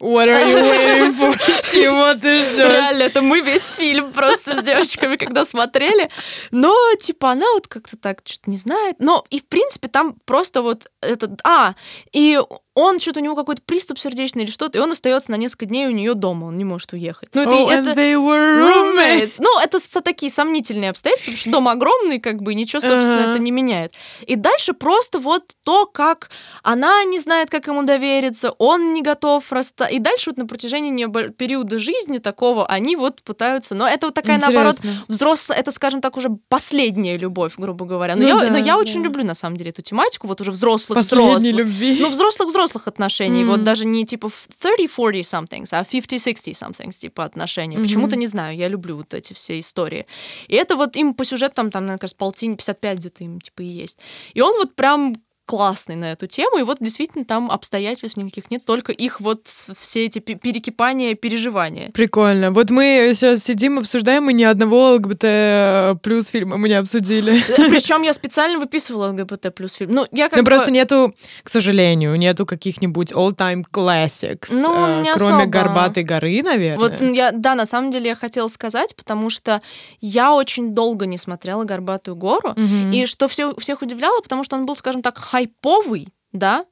What are you waiting for? Чего ты ждешь? Реально, это мы весь фильм просто с девочками, когда смотрели. Но, типа, она вот как-то так что-то не знает. Но и, в принципе, там просто вот этот... А, и он что-то у него какой-то приступ сердечный или что-то, и он остается на несколько дней у нее дома, он не может уехать. Ну, это, oh, это... they were roommates. Ну, это такие сомнительные обстоятельства, потому что дом огромный, как бы, ничего, собственно, uh-huh. это не меняет. И дальше просто вот то, как она не знает, как ему довериться, он не готов расстаться. И дальше вот на протяжении периода жизни такого они вот пытаются... Но это вот такая, Интересно. наоборот, взрослая, это, скажем так, уже последняя любовь, грубо говоря. Но, ну, я, да, но я да. очень люблю, на самом деле, эту тематику, вот уже взрослых, Последней взрослых. любви. Ну, взрослых-взрослых взрослых отношений, mm. вот даже не типа 30-40 somethings, а 50-60 somethings типа отношений. Mm-hmm. Почему-то не знаю, я люблю вот эти все истории. И это вот им по сюжету там, там, мне кажется, полтинник 55 где-то им типа и есть. И он вот прям классный на эту тему, и вот действительно там обстоятельств никаких нет, только их вот все эти перекипания, переживания. Прикольно. Вот мы сейчас сидим, обсуждаем, и ни одного ЛГБТ э, плюс фильма мы не обсудили. Э, Причем я специально выписывала ЛГБТ плюс фильм. Ну, я как Ну, бы... просто нету, к сожалению, нету каких-нибудь all-time classics, Ну, э, не кроме особо. «Горбатой горы», наверное. Вот я, да, на самом деле я хотела сказать, потому что я очень долго не смотрела «Горбатую гору», Мгм. и что все, всех удивляло, потому что он был, скажем так, хайповый, да,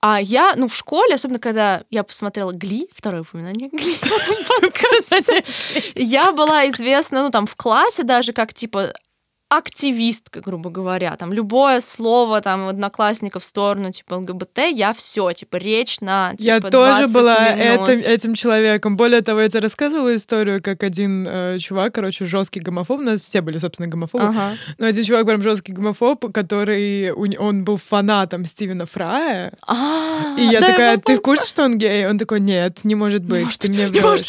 а я, ну, в школе, особенно когда я посмотрела «Гли», второе упоминание «Гли» в этом подкасте, я была известна, ну, там, в классе даже, как, типа, активистка, грубо говоря, там любое слово там одноклассников в сторону типа ЛГБТ, я все, типа речь на типа, Я тоже 20 была минут. этим, этим человеком. Более того, я тебе рассказывала историю, как один э, чувак, короче, жесткий гомофоб. У нас все были, собственно, гомофобы. Ага. Но один чувак прям жесткий гомофоб, который не- он был фанатом Стивена Фрая. А, И я да, такая, его ты в курсе, что он гей? Он такой, нет, не может быть, может ты мне не врешь.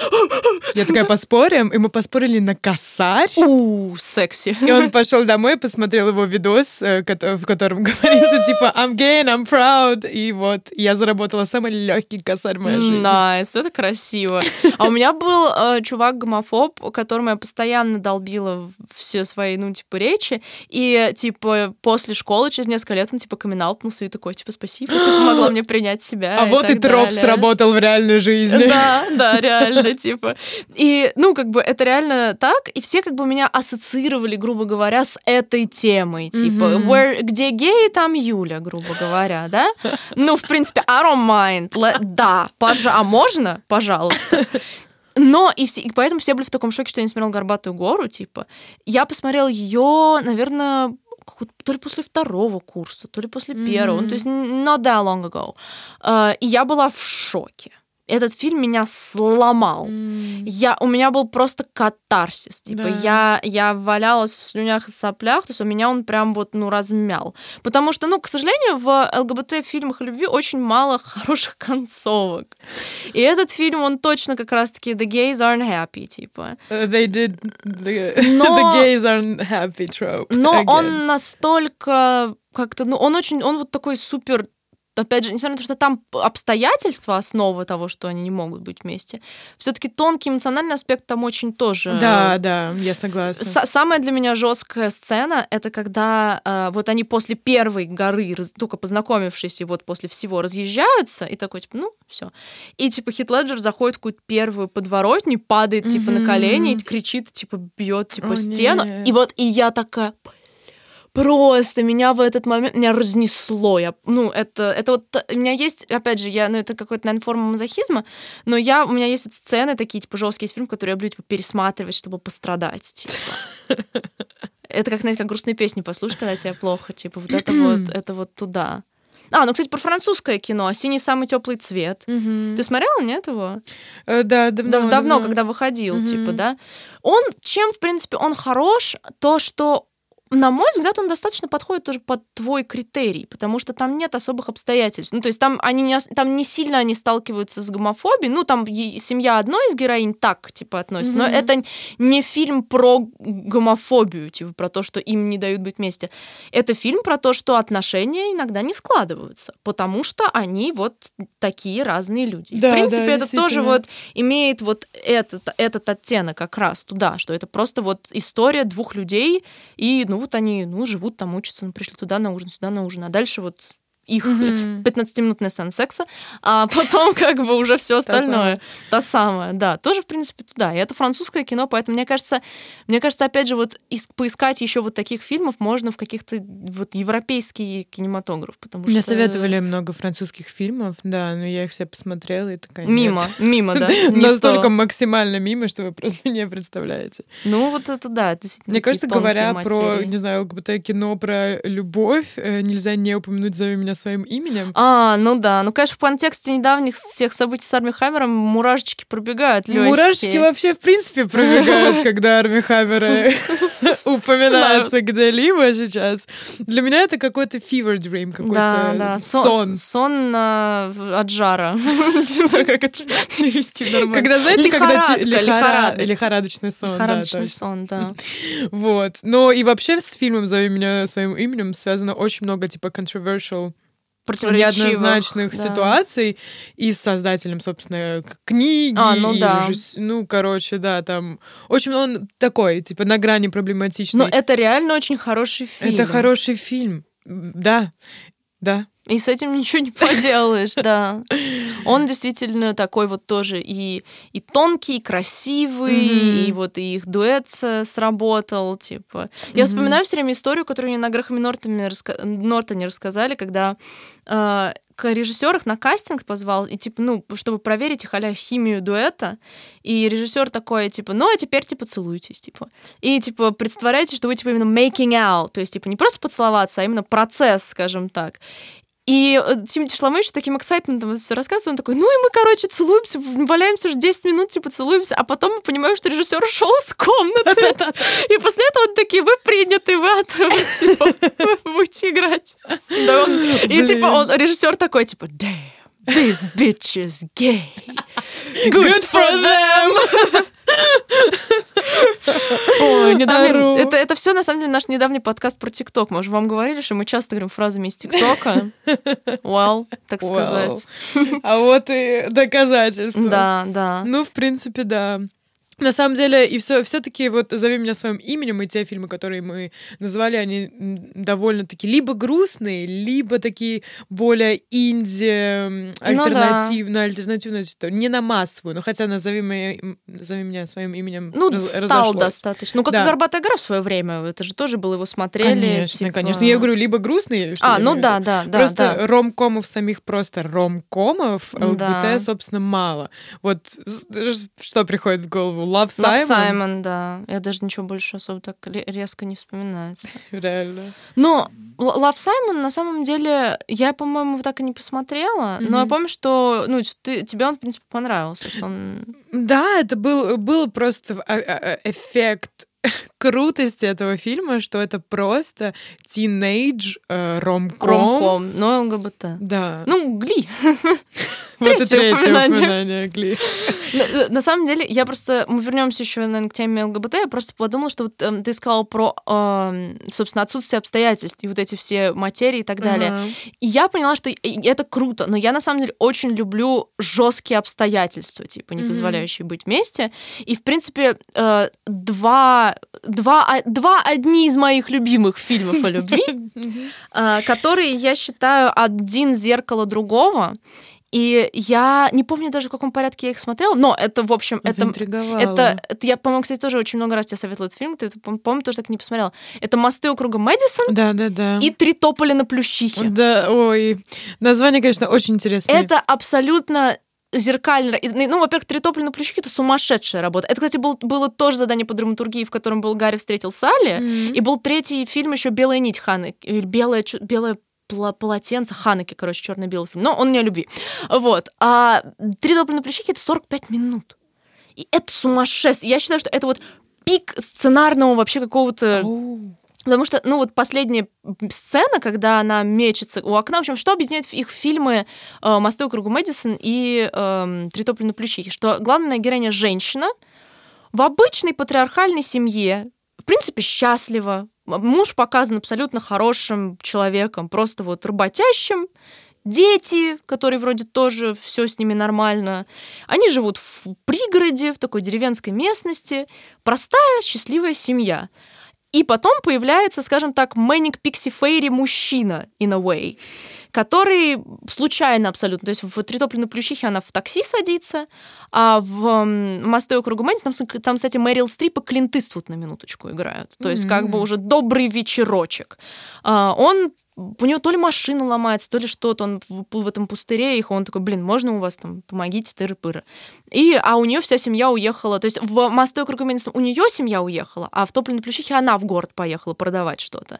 Я такая, поспорим? И мы поспорили на косарь. У, секси. И он пошел домой и посмотрел его видос, э, в котором говорится, типа, I'm gay and I'm proud. И вот, я заработала самый легкий косарь в моей жизни. Nice, это красиво. А у меня был э, чувак-гомофоб, которому я постоянно долбила все свои, ну, типа, речи. И, типа, после школы, через несколько лет, он, типа, камин и такой, типа, спасибо, ты помогла мне принять себя. А и вот и троп далее. сработал в реальной жизни. Да, да, реально, типа. И, ну, как бы, это реально так, и все, как бы, меня ассоциировали, грубо говоря, с этой темой, типа, Мгм. where, где геи, там Юля, грубо говоря, да? Ну, в принципе, I don't mind, Let- да, пожа- а можно? Пожалуйста. Но и, все, и поэтому все были в таком шоке, что я не смотрела «Горбатую гору», типа. Я посмотрела ее, наверное, то ли после второго курса, то ли после первого, ну, то есть not that long ago. Э, И я была в шоке. Этот фильм меня сломал. Я, у меня был просто катарсис. Типа, Да. я, я валялась в слюнях и соплях, то есть у меня он прям вот, ну, размял. Потому что, ну, к сожалению, в ЛГБТ-фильмах любви очень мало хороших концовок. И этот фильм, он точно как раз-таки «The gays aren't happy», типа. Uh, They did the, Но- the gays aren't happy trope. Но again. он настолько как-то, ну, он очень, он вот такой супер опять же, несмотря на то, что там обстоятельства основа того, что они не могут быть вместе, все-таки тонкий эмоциональный аспект там очень тоже. Да, да, я согласна. С- самая для меня жесткая сцена это когда э, вот они после первой горы, только познакомившись, и вот после всего разъезжаются, и такой, типа, ну, все. И типа Хит Леджер заходит в какую-то первую подворотню, падает, типа, на колени, и кричит, типа, бьет, типа, О, стену. нет. И вот, и я такая, Просто меня в этот момент меня разнесло. Я, ну, это, это вот у меня есть, опять же, я, ну, это какой-то, наверное, форма мазохизма, но я, у меня есть вот сцены такие, типа, жесткие из фильмов, которые я люблю, типа, пересматривать, чтобы пострадать, типа. Это как, знаете, как грустные песни послушать, когда тебе плохо, типа, вот это вот, это вот туда. А, ну, кстати, про французское кино «Синий самый теплый цвет». Мгм. Ты смотрела, нет, его? Э, Да, давно. Дав- давно, когда выходил, Мгм. типа, да. Он, чем, в принципе, он хорош, то, что на мой взгляд, он достаточно подходит тоже под твой критерий, потому что там нет особых обстоятельств. Ну, то есть там они не, там не сильно они сталкиваются с гомофобией. Ну, там семья одной из героинь так, типа, относится. Но Мгм. это не фильм про гомофобию, типа, про то, что им не дают быть вместе. Это фильм про то, что отношения иногда не складываются, потому что они вот такие разные люди. И, Да, в принципе, да, это тоже вот имеет вот этот, этот оттенок как раз туда, что это просто вот история двух людей, и ну вот они, ну, живут там, учатся, ну, пришли туда на ужин, сюда на ужин, а дальше вот их Мгм. 15-минутная сцена секса, а потом как бы уже все остальное. Та самая, да. Тоже, в принципе, туда. И это французское кино, поэтому, мне кажется, мне кажется, опять же, вот ис- поискать еще вот таких фильмов можно в каких-то вот европейский кинематограф, потому Мне что... советовали много французских фильмов, да, но я их все посмотрела и такая. Мимо, мимо, да. Настолько то. максимально мимо, что вы просто не представляете. Ну, вот это да, Мне кажется, говоря про, не знаю, ЛГБТ-кино, про любовь, э, нельзя не упомянуть «Зови меня своим именем». А, ну да. Ну, конечно, в контексте недавних всех событий с Арми Хаммером мурашечки пробегают легкие. Мурашки вообще, в принципе, пробегают, когда Арми Хаммера упоминается где-либо сейчас. Для меня это какой-то fever dream, какой-то сон. Сон в- от жара. Не знаю, как это перевести нормально. Когда, знаете, когда лихорадочный сон. Лихорадочный сон, да. Вот. Но и вообще с фильмом «Зови меня своим именем» связано очень много, типа, controversial неоднозначных да. ситуаций и с создателем, собственно, книги. А, ну и да. режисс- Ну, короче, да, там... Очень он такой, типа, на грани проблематичный. Но это реально очень хороший фильм. Это хороший фильм. Да, да. И с этим ничего не поделаешь, да. Он действительно такой вот тоже и, и тонкий, и красивый, Мгм. и вот и их дуэт сработал, типа. Я вспоминаю все время историю, которую мне на Грэхэме Нортоне, раска- Нортоне рассказали, когда э, к режиссер их на кастинг позвал, и типа, ну, чтобы проверить их а химию дуэта, и режиссер такой, типа, ну, а теперь, типа, целуйтесь, типа. И, типа, представляете, что вы, типа, именно making out, то есть, типа, не просто поцеловаться, а именно процесс, скажем так. И э, Тимати Шламович таким эксайтментом все рассказывает, он такой, ну и мы, короче, целуемся, валяемся уже 10 минут, типа, целуемся, а потом мы понимаем, что режиссер ушел из комнаты. И после этого он такие, вы приняты, вы от типа, вы будете играть. И типа он режиссер такой, типа, damn, this bitch is gay. Good for them! Ой, недавний- Ору. это, это все, на самом деле, наш недавний подкаст про ТикТок. Мы уже вам говорили, что мы часто говорим фразами из ТикТока. Well, так сказать. А вот и доказательства. Да, да. Ну, в принципе, да. На самом деле, и все, все-таки вот «Зови меня своим именем» и те фильмы, которые мы назвали, они довольно-таки либо грустные, либо такие более инди, м, Ну альтернативно, альтернативно, не на массовую, но хотя «Назови меня, «Назови меня своим именем» Ну, раз- стал разошлось. достаточно. Ну, как Да. и «Горбатая гора» в свое время. Это же тоже было, его смотрели. Конечно, типа- конечно. Я говорю, либо грустные, А, ну да, да, да. Просто да. ромкомов самих просто ромкомов ЛГБТ, Да. собственно, мало. Вот что приходит в голову? Love Лав Simon? Саймон, да. Я даже ничего больше особо так ре- резко не вспоминается. Реально. Но Лав Саймон, на самом деле, я, по-моему, его так и не посмотрела, но я помню, что ну, ты, тебе он, в принципе, понравился, что он... Да, это был, был просто а- а- а- эффект крутости этого фильма, что это просто тинейдж э, ромком. Ромком, но ЛГБТ. Да. Ну, Гли. вот и третье упоминание. Гли. На, на самом деле, я просто... Мы вернемся еще, наверное, к теме ЛГБТ. Я просто подумала, что вот эм, ты сказала про, эм, собственно, отсутствие обстоятельств и вот эти все материи и так далее. И я поняла, что это круто, но я на самом деле очень люблю жесткие обстоятельства, типа, не позволяющие быть вместе. И, в принципе, э, два, два, а- два одни из моих любимых фильмов о любви, э, которые я считаю один зеркало другого. И я не помню даже, в каком порядке я их смотрела, но это, в общем, это, это, это я, по-моему, кстати, тоже очень много раз тебе советовала этот фильм, ты, по- по-моему, тоже так не посмотрела. Это «Мосты округа Мэдисон» Да, да, да. и «Три тополя на плющихе». Да, ой. Название, конечно, очень интересное. Это абсолютно зеркально. Ну, во-первых, «Три тополя на плющихе» — это сумасшедшая работа. Это, кстати, был, было тоже задание по драматургии, в котором был Гарри встретил Салли, Мгм. и был третий фильм еще «Белая нить» Ханы, или «Белое, полотенце Ханеки, короче, черно-белый фильм. Но он не о любви. Вот. А «Три тополя на плющихе» — это 45 минут. И это сумасшествие. Я считаю, что это вот пик сценарного вообще какого-то Оу. Потому что, ну, вот последняя сцена, когда она мечется у окна, в общем, что объединяет их фильмы э, «Мосты округу Мэдисон» и эм, «Три тополя на плющихе», что главная героиня — женщина в обычной патриархальной семье, в принципе, счастлива, муж показан абсолютно хорошим человеком, просто вот работящим, дети, которые вроде тоже все с ними нормально. Они живут в пригороде, в такой деревенской местности. Простая, счастливая семья. И потом появляется, скажем так, Мэник Пикси Фейри мужчина, in a way, который случайно абсолютно, то есть в «Три топли на плющихе» она в такси садится, а в «Мосты округа Мэдисон» там, там, кстати, Мэрил Стрип и Клинт Иствуд на минуточку играют. То есть как бы уже добрый вечерочек. А, Он у него то ли машина ломается, то ли что-то, он в, в этом пустыре их, он такой, блин, можно у вас там, помогите, тыры-пыры. И, а у нее вся семья уехала, то есть в «Мосты округа Мэдисон» у нее семья уехала, а в «Топленой плющихе» она в город поехала продавать что-то.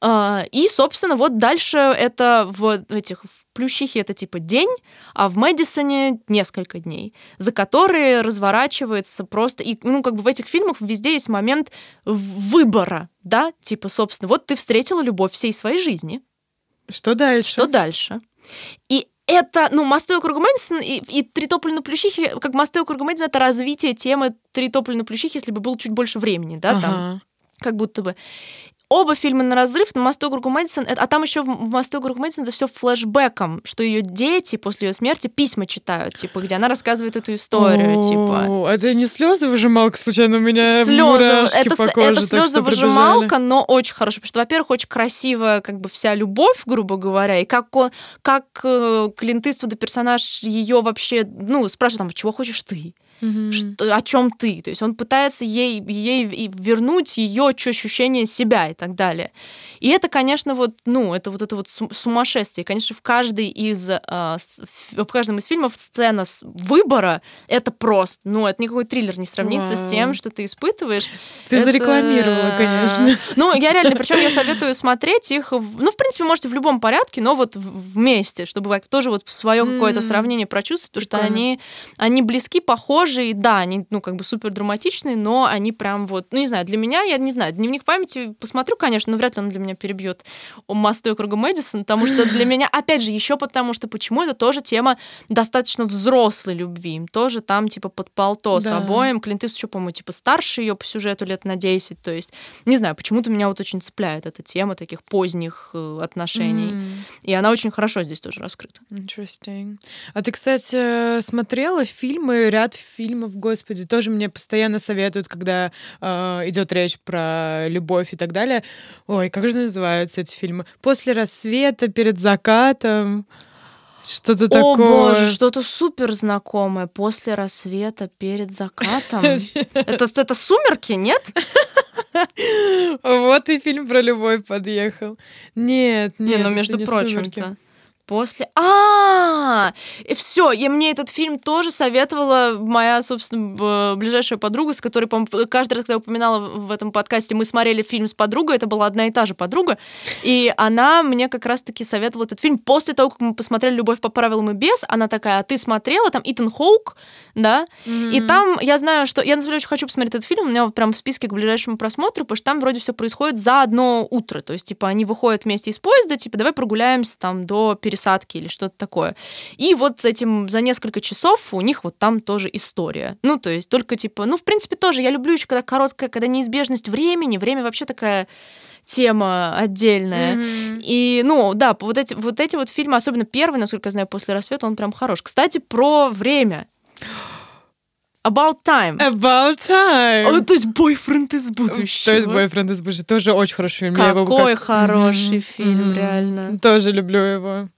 А, И, собственно, вот дальше это в этих в Плющихе это типа день, а в Мэдисоне несколько дней, за которые разворачивается просто... И, ну, как бы в этих фильмах везде есть момент выбора, да? Типа, собственно, вот ты встретила любовь всей своей жизни, Что дальше? что дальше? И это, ну, «Мосты округа Мэдисон» и, и «Три тополя на плющихе», как «Мосты округа Мэдисон» — это развитие темы «Три тополя на плющихе», если бы было чуть больше времени, да, там, Ага. как будто бы. Оба фильма на разрыв, но «Мосту Гургу Мэдисон», это, а там еще в «Мосту Гургу Мэдисон» это все флешбеком, что ее дети после ее смерти письма читают, типа, где она рассказывает эту историю, типа. Это не слезы выжималка, случайно, у меня Слезы, это, по коже, это слезы выжималка, но очень хорошая, потому что, во-первых, очень красивая, как бы вся любовь, грубо говоря, и как он, как э, Клинт Иствуда персонаж ее вообще, ну, спрашивает там, чего хочешь ты? Мгм. что, о чем ты. То есть он пытается ей, ей вернуть ее ощущение себя и так далее. И это, конечно, вот, ну, это вот это вот сум- сумасшествие. Конечно, в каждой из, с- в каждом из фильмов сцена с выбора это просто, ну, это никакой триллер не сравнится с Вау. тем, что ты испытываешь. Ты Это- зарекламировала, конечно. Ну, я реально, причем я советую смотреть их, ну, в принципе, можете в любом порядке, но вот вместе, чтобы тоже вот свое какое-то сравнение прочувствовать, потому что они, они близки, похожи, и да, они, ну, как бы супер драматичные, но они прям вот, ну, не знаю, для меня, я не знаю, дневник памяти посмотрю, конечно, но вряд ли он для меня перебьет мосты округа Мэдисон, потому что для меня, опять же, еще потому что почему это тоже тема достаточно взрослой любви, им тоже там, типа, под полто с Да. обоим, Клинт Иствуд еще, по-моему, типа, старше ее по сюжету лет на 10, то есть, не знаю, почему-то меня вот очень цепляет эта тема таких поздних э, отношений, М. и она очень хорошо здесь тоже раскрыта. Interesting. А ты, кстати, смотрела фильмы, ряд фильмов, господи, тоже мне постоянно советуют, когда э, идет речь про любовь и так далее. Ой, как же называются эти фильмы? После рассвета, перед закатом. Что-то О такое. боже, что-то супер знакомое. После рассвета, перед закатом. Это, это сумерки, нет? Вот и фильм про любовь подъехал. Нет, нет. Не, ну между прочим-то. После... А, и все, и мне этот фильм тоже советовала моя, собственно, ближайшая подруга, с которой, по каждый раз, когда я упоминала в этом подкасте, мы смотрели фильм с подругой, это была одна и та же подруга, и она мне как раз-таки советовала этот фильм. После того, как мы посмотрели «Любовь по правилам и без», она такая, а ты смотрела, там Итан Хоук, да, и там я знаю, что... Я, на самом деле, очень хочу посмотреть этот фильм, у меня вот прям в списке к ближайшему просмотру, потому что там вроде все происходит за одно утро. То есть, типа, они выходят вместе из поезда, типа, давай прогуляемся там до пересадки или что-то такое. И вот с этим за несколько часов у них вот там тоже история. Ну, то есть, только, типа... Ну, в принципе, тоже я люблю еще, когда короткая, когда неизбежность времени, время вообще такая тема отдельная. Мгм. И, ну, да, вот эти, вот эти вот фильмы, особенно первый, насколько я знаю, «После рассвета», он прям хорош. Кстати, про время. About Time. About time. О, то есть бойфренд из будущего. То есть «Бойфренд из будущего» тоже очень хороший фильм. Его Какой как- хороший Мгм, фильм, мгм. реально. Тоже люблю его.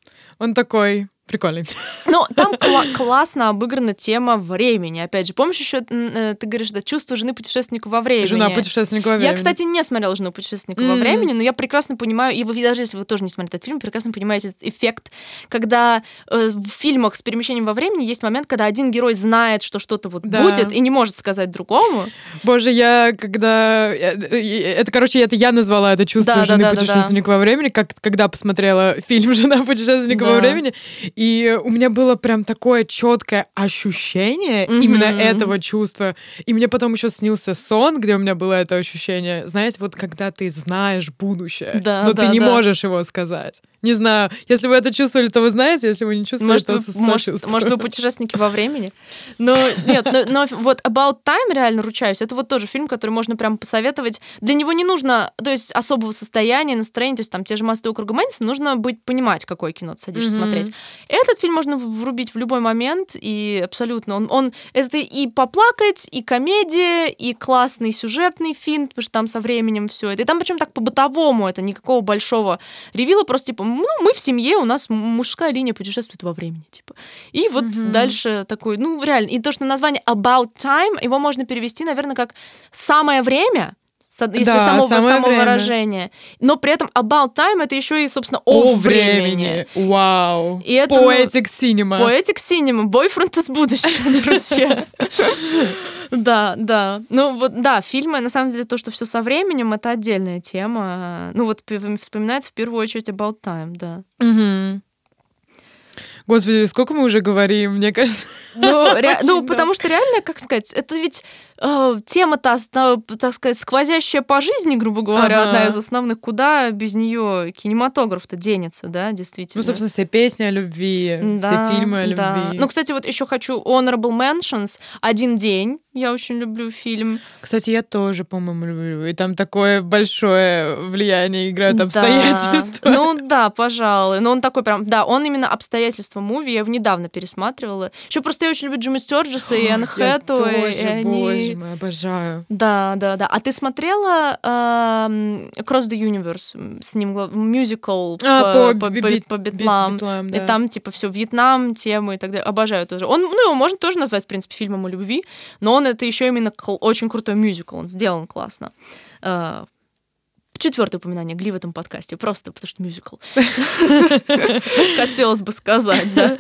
Он такой прикольный. Ну, там кла- классно обыграна тема времени. Опять же, помнишь еще, э, ты говоришь, да, чувство жены путешественника во времени. Жена путешественника во времени. Я, кстати, не смотрела «Жену путешественника во Мгм. времени», но я прекрасно понимаю, и вы даже если вы тоже не смотрели этот фильм, прекрасно понимаете этот эффект, когда э, в фильмах с перемещением во времени есть момент, когда один герой знает, что что-то вот Да. будет, и не может сказать другому. Боже, я когда... э, э, Это, короче, это я назвала это чувство Да, да, жены да, да, да. путешественника во времени, как, когда посмотрела фильм «Жена путешественника во Да. времени». И у меня было прям такое четкое ощущение Мгм. именно этого чувства. И мне потом еще снился сон, где у меня было это ощущение. Знаете, вот когда ты знаешь будущее, Да, но да, ты не да. можешь его сказать. Не знаю, если вы это чувствовали, то вы знаете, если вы не чувствовали, Может, то вы, может, может, вы путешественники во времени? Но нет, но, но вот About Time, реально ручаюсь, это вот тоже фильм, который можно прям посоветовать. Для него не нужно, то есть, особого состояния, настроения, то есть там те же «Мосты округа Мэдисон», нужно быть, понимать, какое кино ты садишься Мгм. смотреть. Этот фильм можно врубить в любой момент, и абсолютно он, он это и поплакать, и комедия, и классный сюжетный фильм, потому что там со временем все это. И там причем так по-бытовому, это никакого большого ревила, просто типа, ну, мы в семье, у нас мужская линия путешествует во времени, типа. И вот дальше такой, ну, реально. И то, что название About Time, его можно перевести, наверное, как «самое время», если Да, самого, «самое самого время». выражения. Но при этом About Time это еще и, собственно, О о, времени. времени. Вау. И это, ну, Poetic cinema. Poetic Cinema, бойфренд из будущего, друзья. Да, да. Ну вот, да, фильмы, на самом деле, то, что все со временем, это отдельная тема. Ну вот вспоминается в первую очередь About Time, да. Господи, сколько мы уже говорим, мне кажется. Ну, ре- ну, потому что реально, как сказать, это ведь э, тема-то, так сказать, сквозящая по жизни, грубо говоря, Ага. одна из основных, куда без нее кинематограф-то денется, да, действительно. Ну, собственно, все песни о любви, Да, все фильмы о да. любви. Ну, кстати, вот еще хочу honorable mentions. Один день. Я очень люблю фильм. Кстати, я тоже, по-моему, люблю. И там такое большое влияние играют обстоятельства. Да. Ну да, пожалуй. Но он такой прям, да, он именно обстоятельства муви. Я его недавно пересматривала. Еще просто я очень люблю Джима Стюарджеса и Энн Хэтэуэй. тоже, и боже мой, обожаю. Да, да, да. А ты смотрела эм, Across the Universe с ним мюзикл А, по, по по, по- по би- битлам? битлам, И да. там типа все Вьетнам темы и так далее. Обожаю тоже. Он, ну его можно тоже назвать в принципе фильмом о любви, но он это еще именно очень крутой мюзикл. Он сделан классно. Э, Четвертое упоминание Гли в этом подкасте, просто потому что мюзикл. Хотелось бы сказать, да.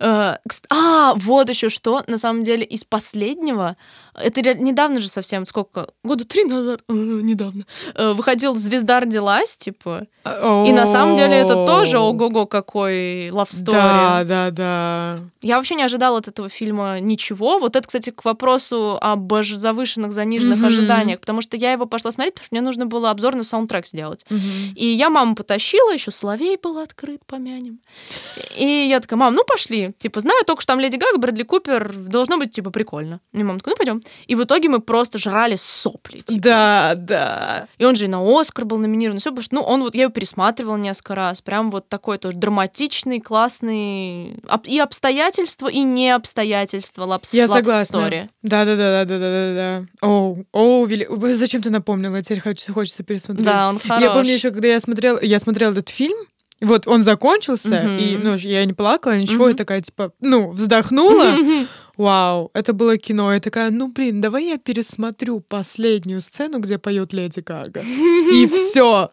Э, А, вот еще что, на самом деле, из последнего, это недавно же совсем, сколько, года три назад, недавно, э, выходил «Звезда родилась», типа, и на самом деле это тоже ого-го какой love story. Да, да, да. Я вообще не ожидала от этого фильма ничего. Вот это, кстати, к вопросу об завышенных, заниженных ожиданиях, потому что я его пошла смотреть, потому что мне нужно было обзорный саундтрек сделать. И я маму потащила, еще Соловей был открыт, помянем. И я такая, мам, ну пошли. Типа, знаю только, что там Леди Гага, Брэдли Купер, должно быть, типа, прикольно. И мама такая, ну пойдем. И в итоге мы просто жрали сопли. типа. Да, да. И он же и на Оскар был номинирован, все, потому что, ну, он вот, я его пересматривала несколько раз, прям вот такой тоже драматичный, классный, и обстоятельства, и не обстоятельства, лапс, Я согласна. story. Да, да, да, да, да, да, да, да. О, о, вели... Зачем ты напомнила? Теперь хочется, хочется пересмотреть. Да, он Я помню хорош. еще, когда я смотрела, я смотрела этот фильм, вот он закончился, Мгм. и ну, я не плакала, ничего, Мгм. я такая, типа, ну, вздохнула. Вау, это было кино. Я такая, ну, блин, давай я пересмотрю последнюю сцену, где поет Леди Гага. И все.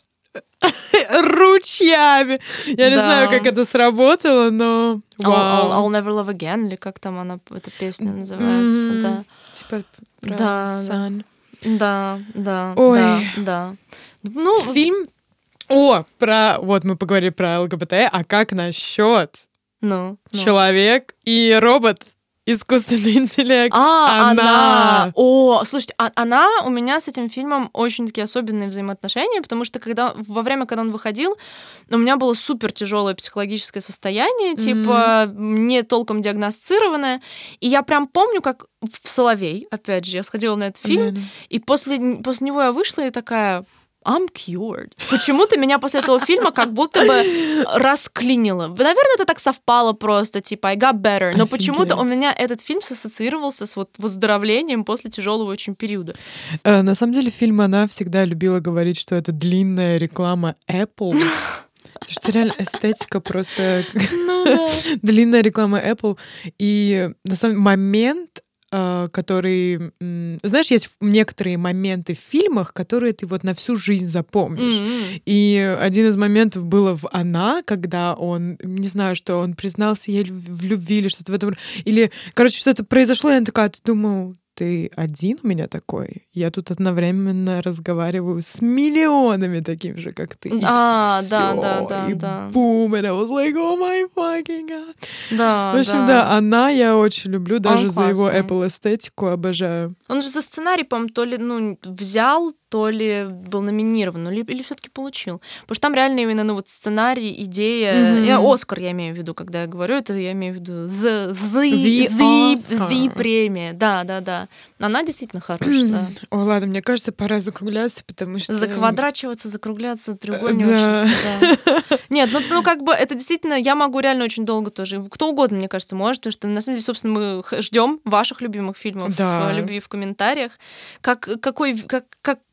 Ручьями. Я не знаю, как это сработало, но I'll, Never Love Again, или как там она, эта песня называется, да. Типа про Да. Да, да, да, да. Ну, Фильм... О, про... Вот мы поговорили про ЛГБТ, а как насчет ну, ну. человек и робот? Искусственный интеллект. А, Она. она. О, слушайте, а- она у меня с этим фильмом очень такие особенные взаимоотношения, потому что когда во время, когда он выходил, у меня было супер тяжелое психологическое состояние, типа не толком диагностированное, и я прям помню, как в Соловей, опять же, я сходила на этот фильм, Да-да. и после после него я вышла и такая. I'm cured. Почему-то меня после этого фильма как будто бы расклинило. Наверное, это так совпало просто, типа, I got better. Но почему-то у меня этот фильм ассоциировался с вот выздоровлением после тяжелого очень периода. Э, На самом деле, фильм она всегда любила говорить, что это длинная реклама Apple. Потому что реально эстетика просто Ну длинная реклама Apple. И на самом момент, который... м, Знаешь, есть некоторые моменты в фильмах, которые ты вот на всю жизнь запомнишь. М-м. И один из моментов было в «Она», когда он, не знаю, что он признался ей в любви или что-то в этом. Или, короче, что-то произошло, и она такая, ты думал, ты один у меня такой? Я тут одновременно разговариваю с миллионами таким же, как ты. И А, да, всё, да, да, и да. бум, and I was like, oh my fucking god. Да, В общем, да. «Она» я очень люблю, даже за его классный. Apple эстетику обожаю. Он же за сценарий, по-моему, то ли ну, взял, то ли был номинирован, ну, ли- или все-таки получил. Потому что там реально именно ну, вот сценарий, идея. Мгм. Я, Оскар я имею в виду, когда я говорю это, я имею в виду the, the, The the, Oscar. the премия. Да, да, да. Она действительно хорошая, да. Ой, ладно, мне кажется, пора закругляться, потому что... Заквадрачиваться, закругляться, Да. треугольничаться. да. Нет, ну, ну как бы это действительно, я могу реально очень долго тоже. Кто угодно, мне кажется, может, потому что на самом деле, собственно, мы ждем ваших любимых фильмов Да. любви в комментариях. Как, какой, как,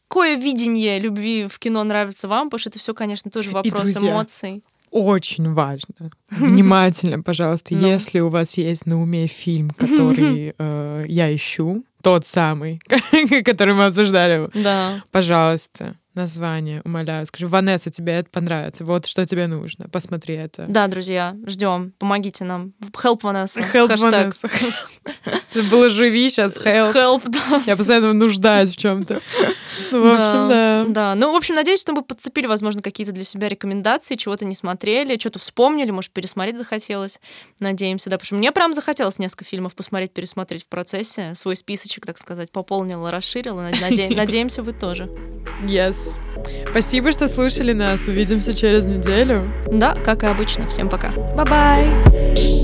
какое видение любви в кино нравится вам, потому что это все, конечно, тоже вопрос друзья. эмоций. Очень важно. Внимательно, пожалуйста, Ну. если у вас есть на уме фильм, который э, я ищу, тот самый, который мы обсуждали, Да. пожалуйста, название, умоляю. Скажи, Ванесса, тебе это понравится. Вот что тебе нужно. Посмотри это. Да, друзья, ждем. Помогите нам. Help Vanessa. Help. Чтобы было живи сейчас, help. Help, да. Я постоянно нуждаюсь в чем-то. Ну, в общем, да. Да, ну, в общем, надеюсь, что мы подцепили, возможно, какие-то для себя рекомендации, чего-то не смотрели, что-то вспомнили, может, пересмотреть захотелось. Надеемся, да, потому что мне прям захотелось несколько фильмов посмотреть, пересмотреть в процессе. Свой списочек, так сказать, пополнила, расширила. Наде- Надеемся, вы тоже. Yes. Спасибо, что слушали нас. Увидимся через неделю. Да, как и обычно. Всем пока. Bye-bye.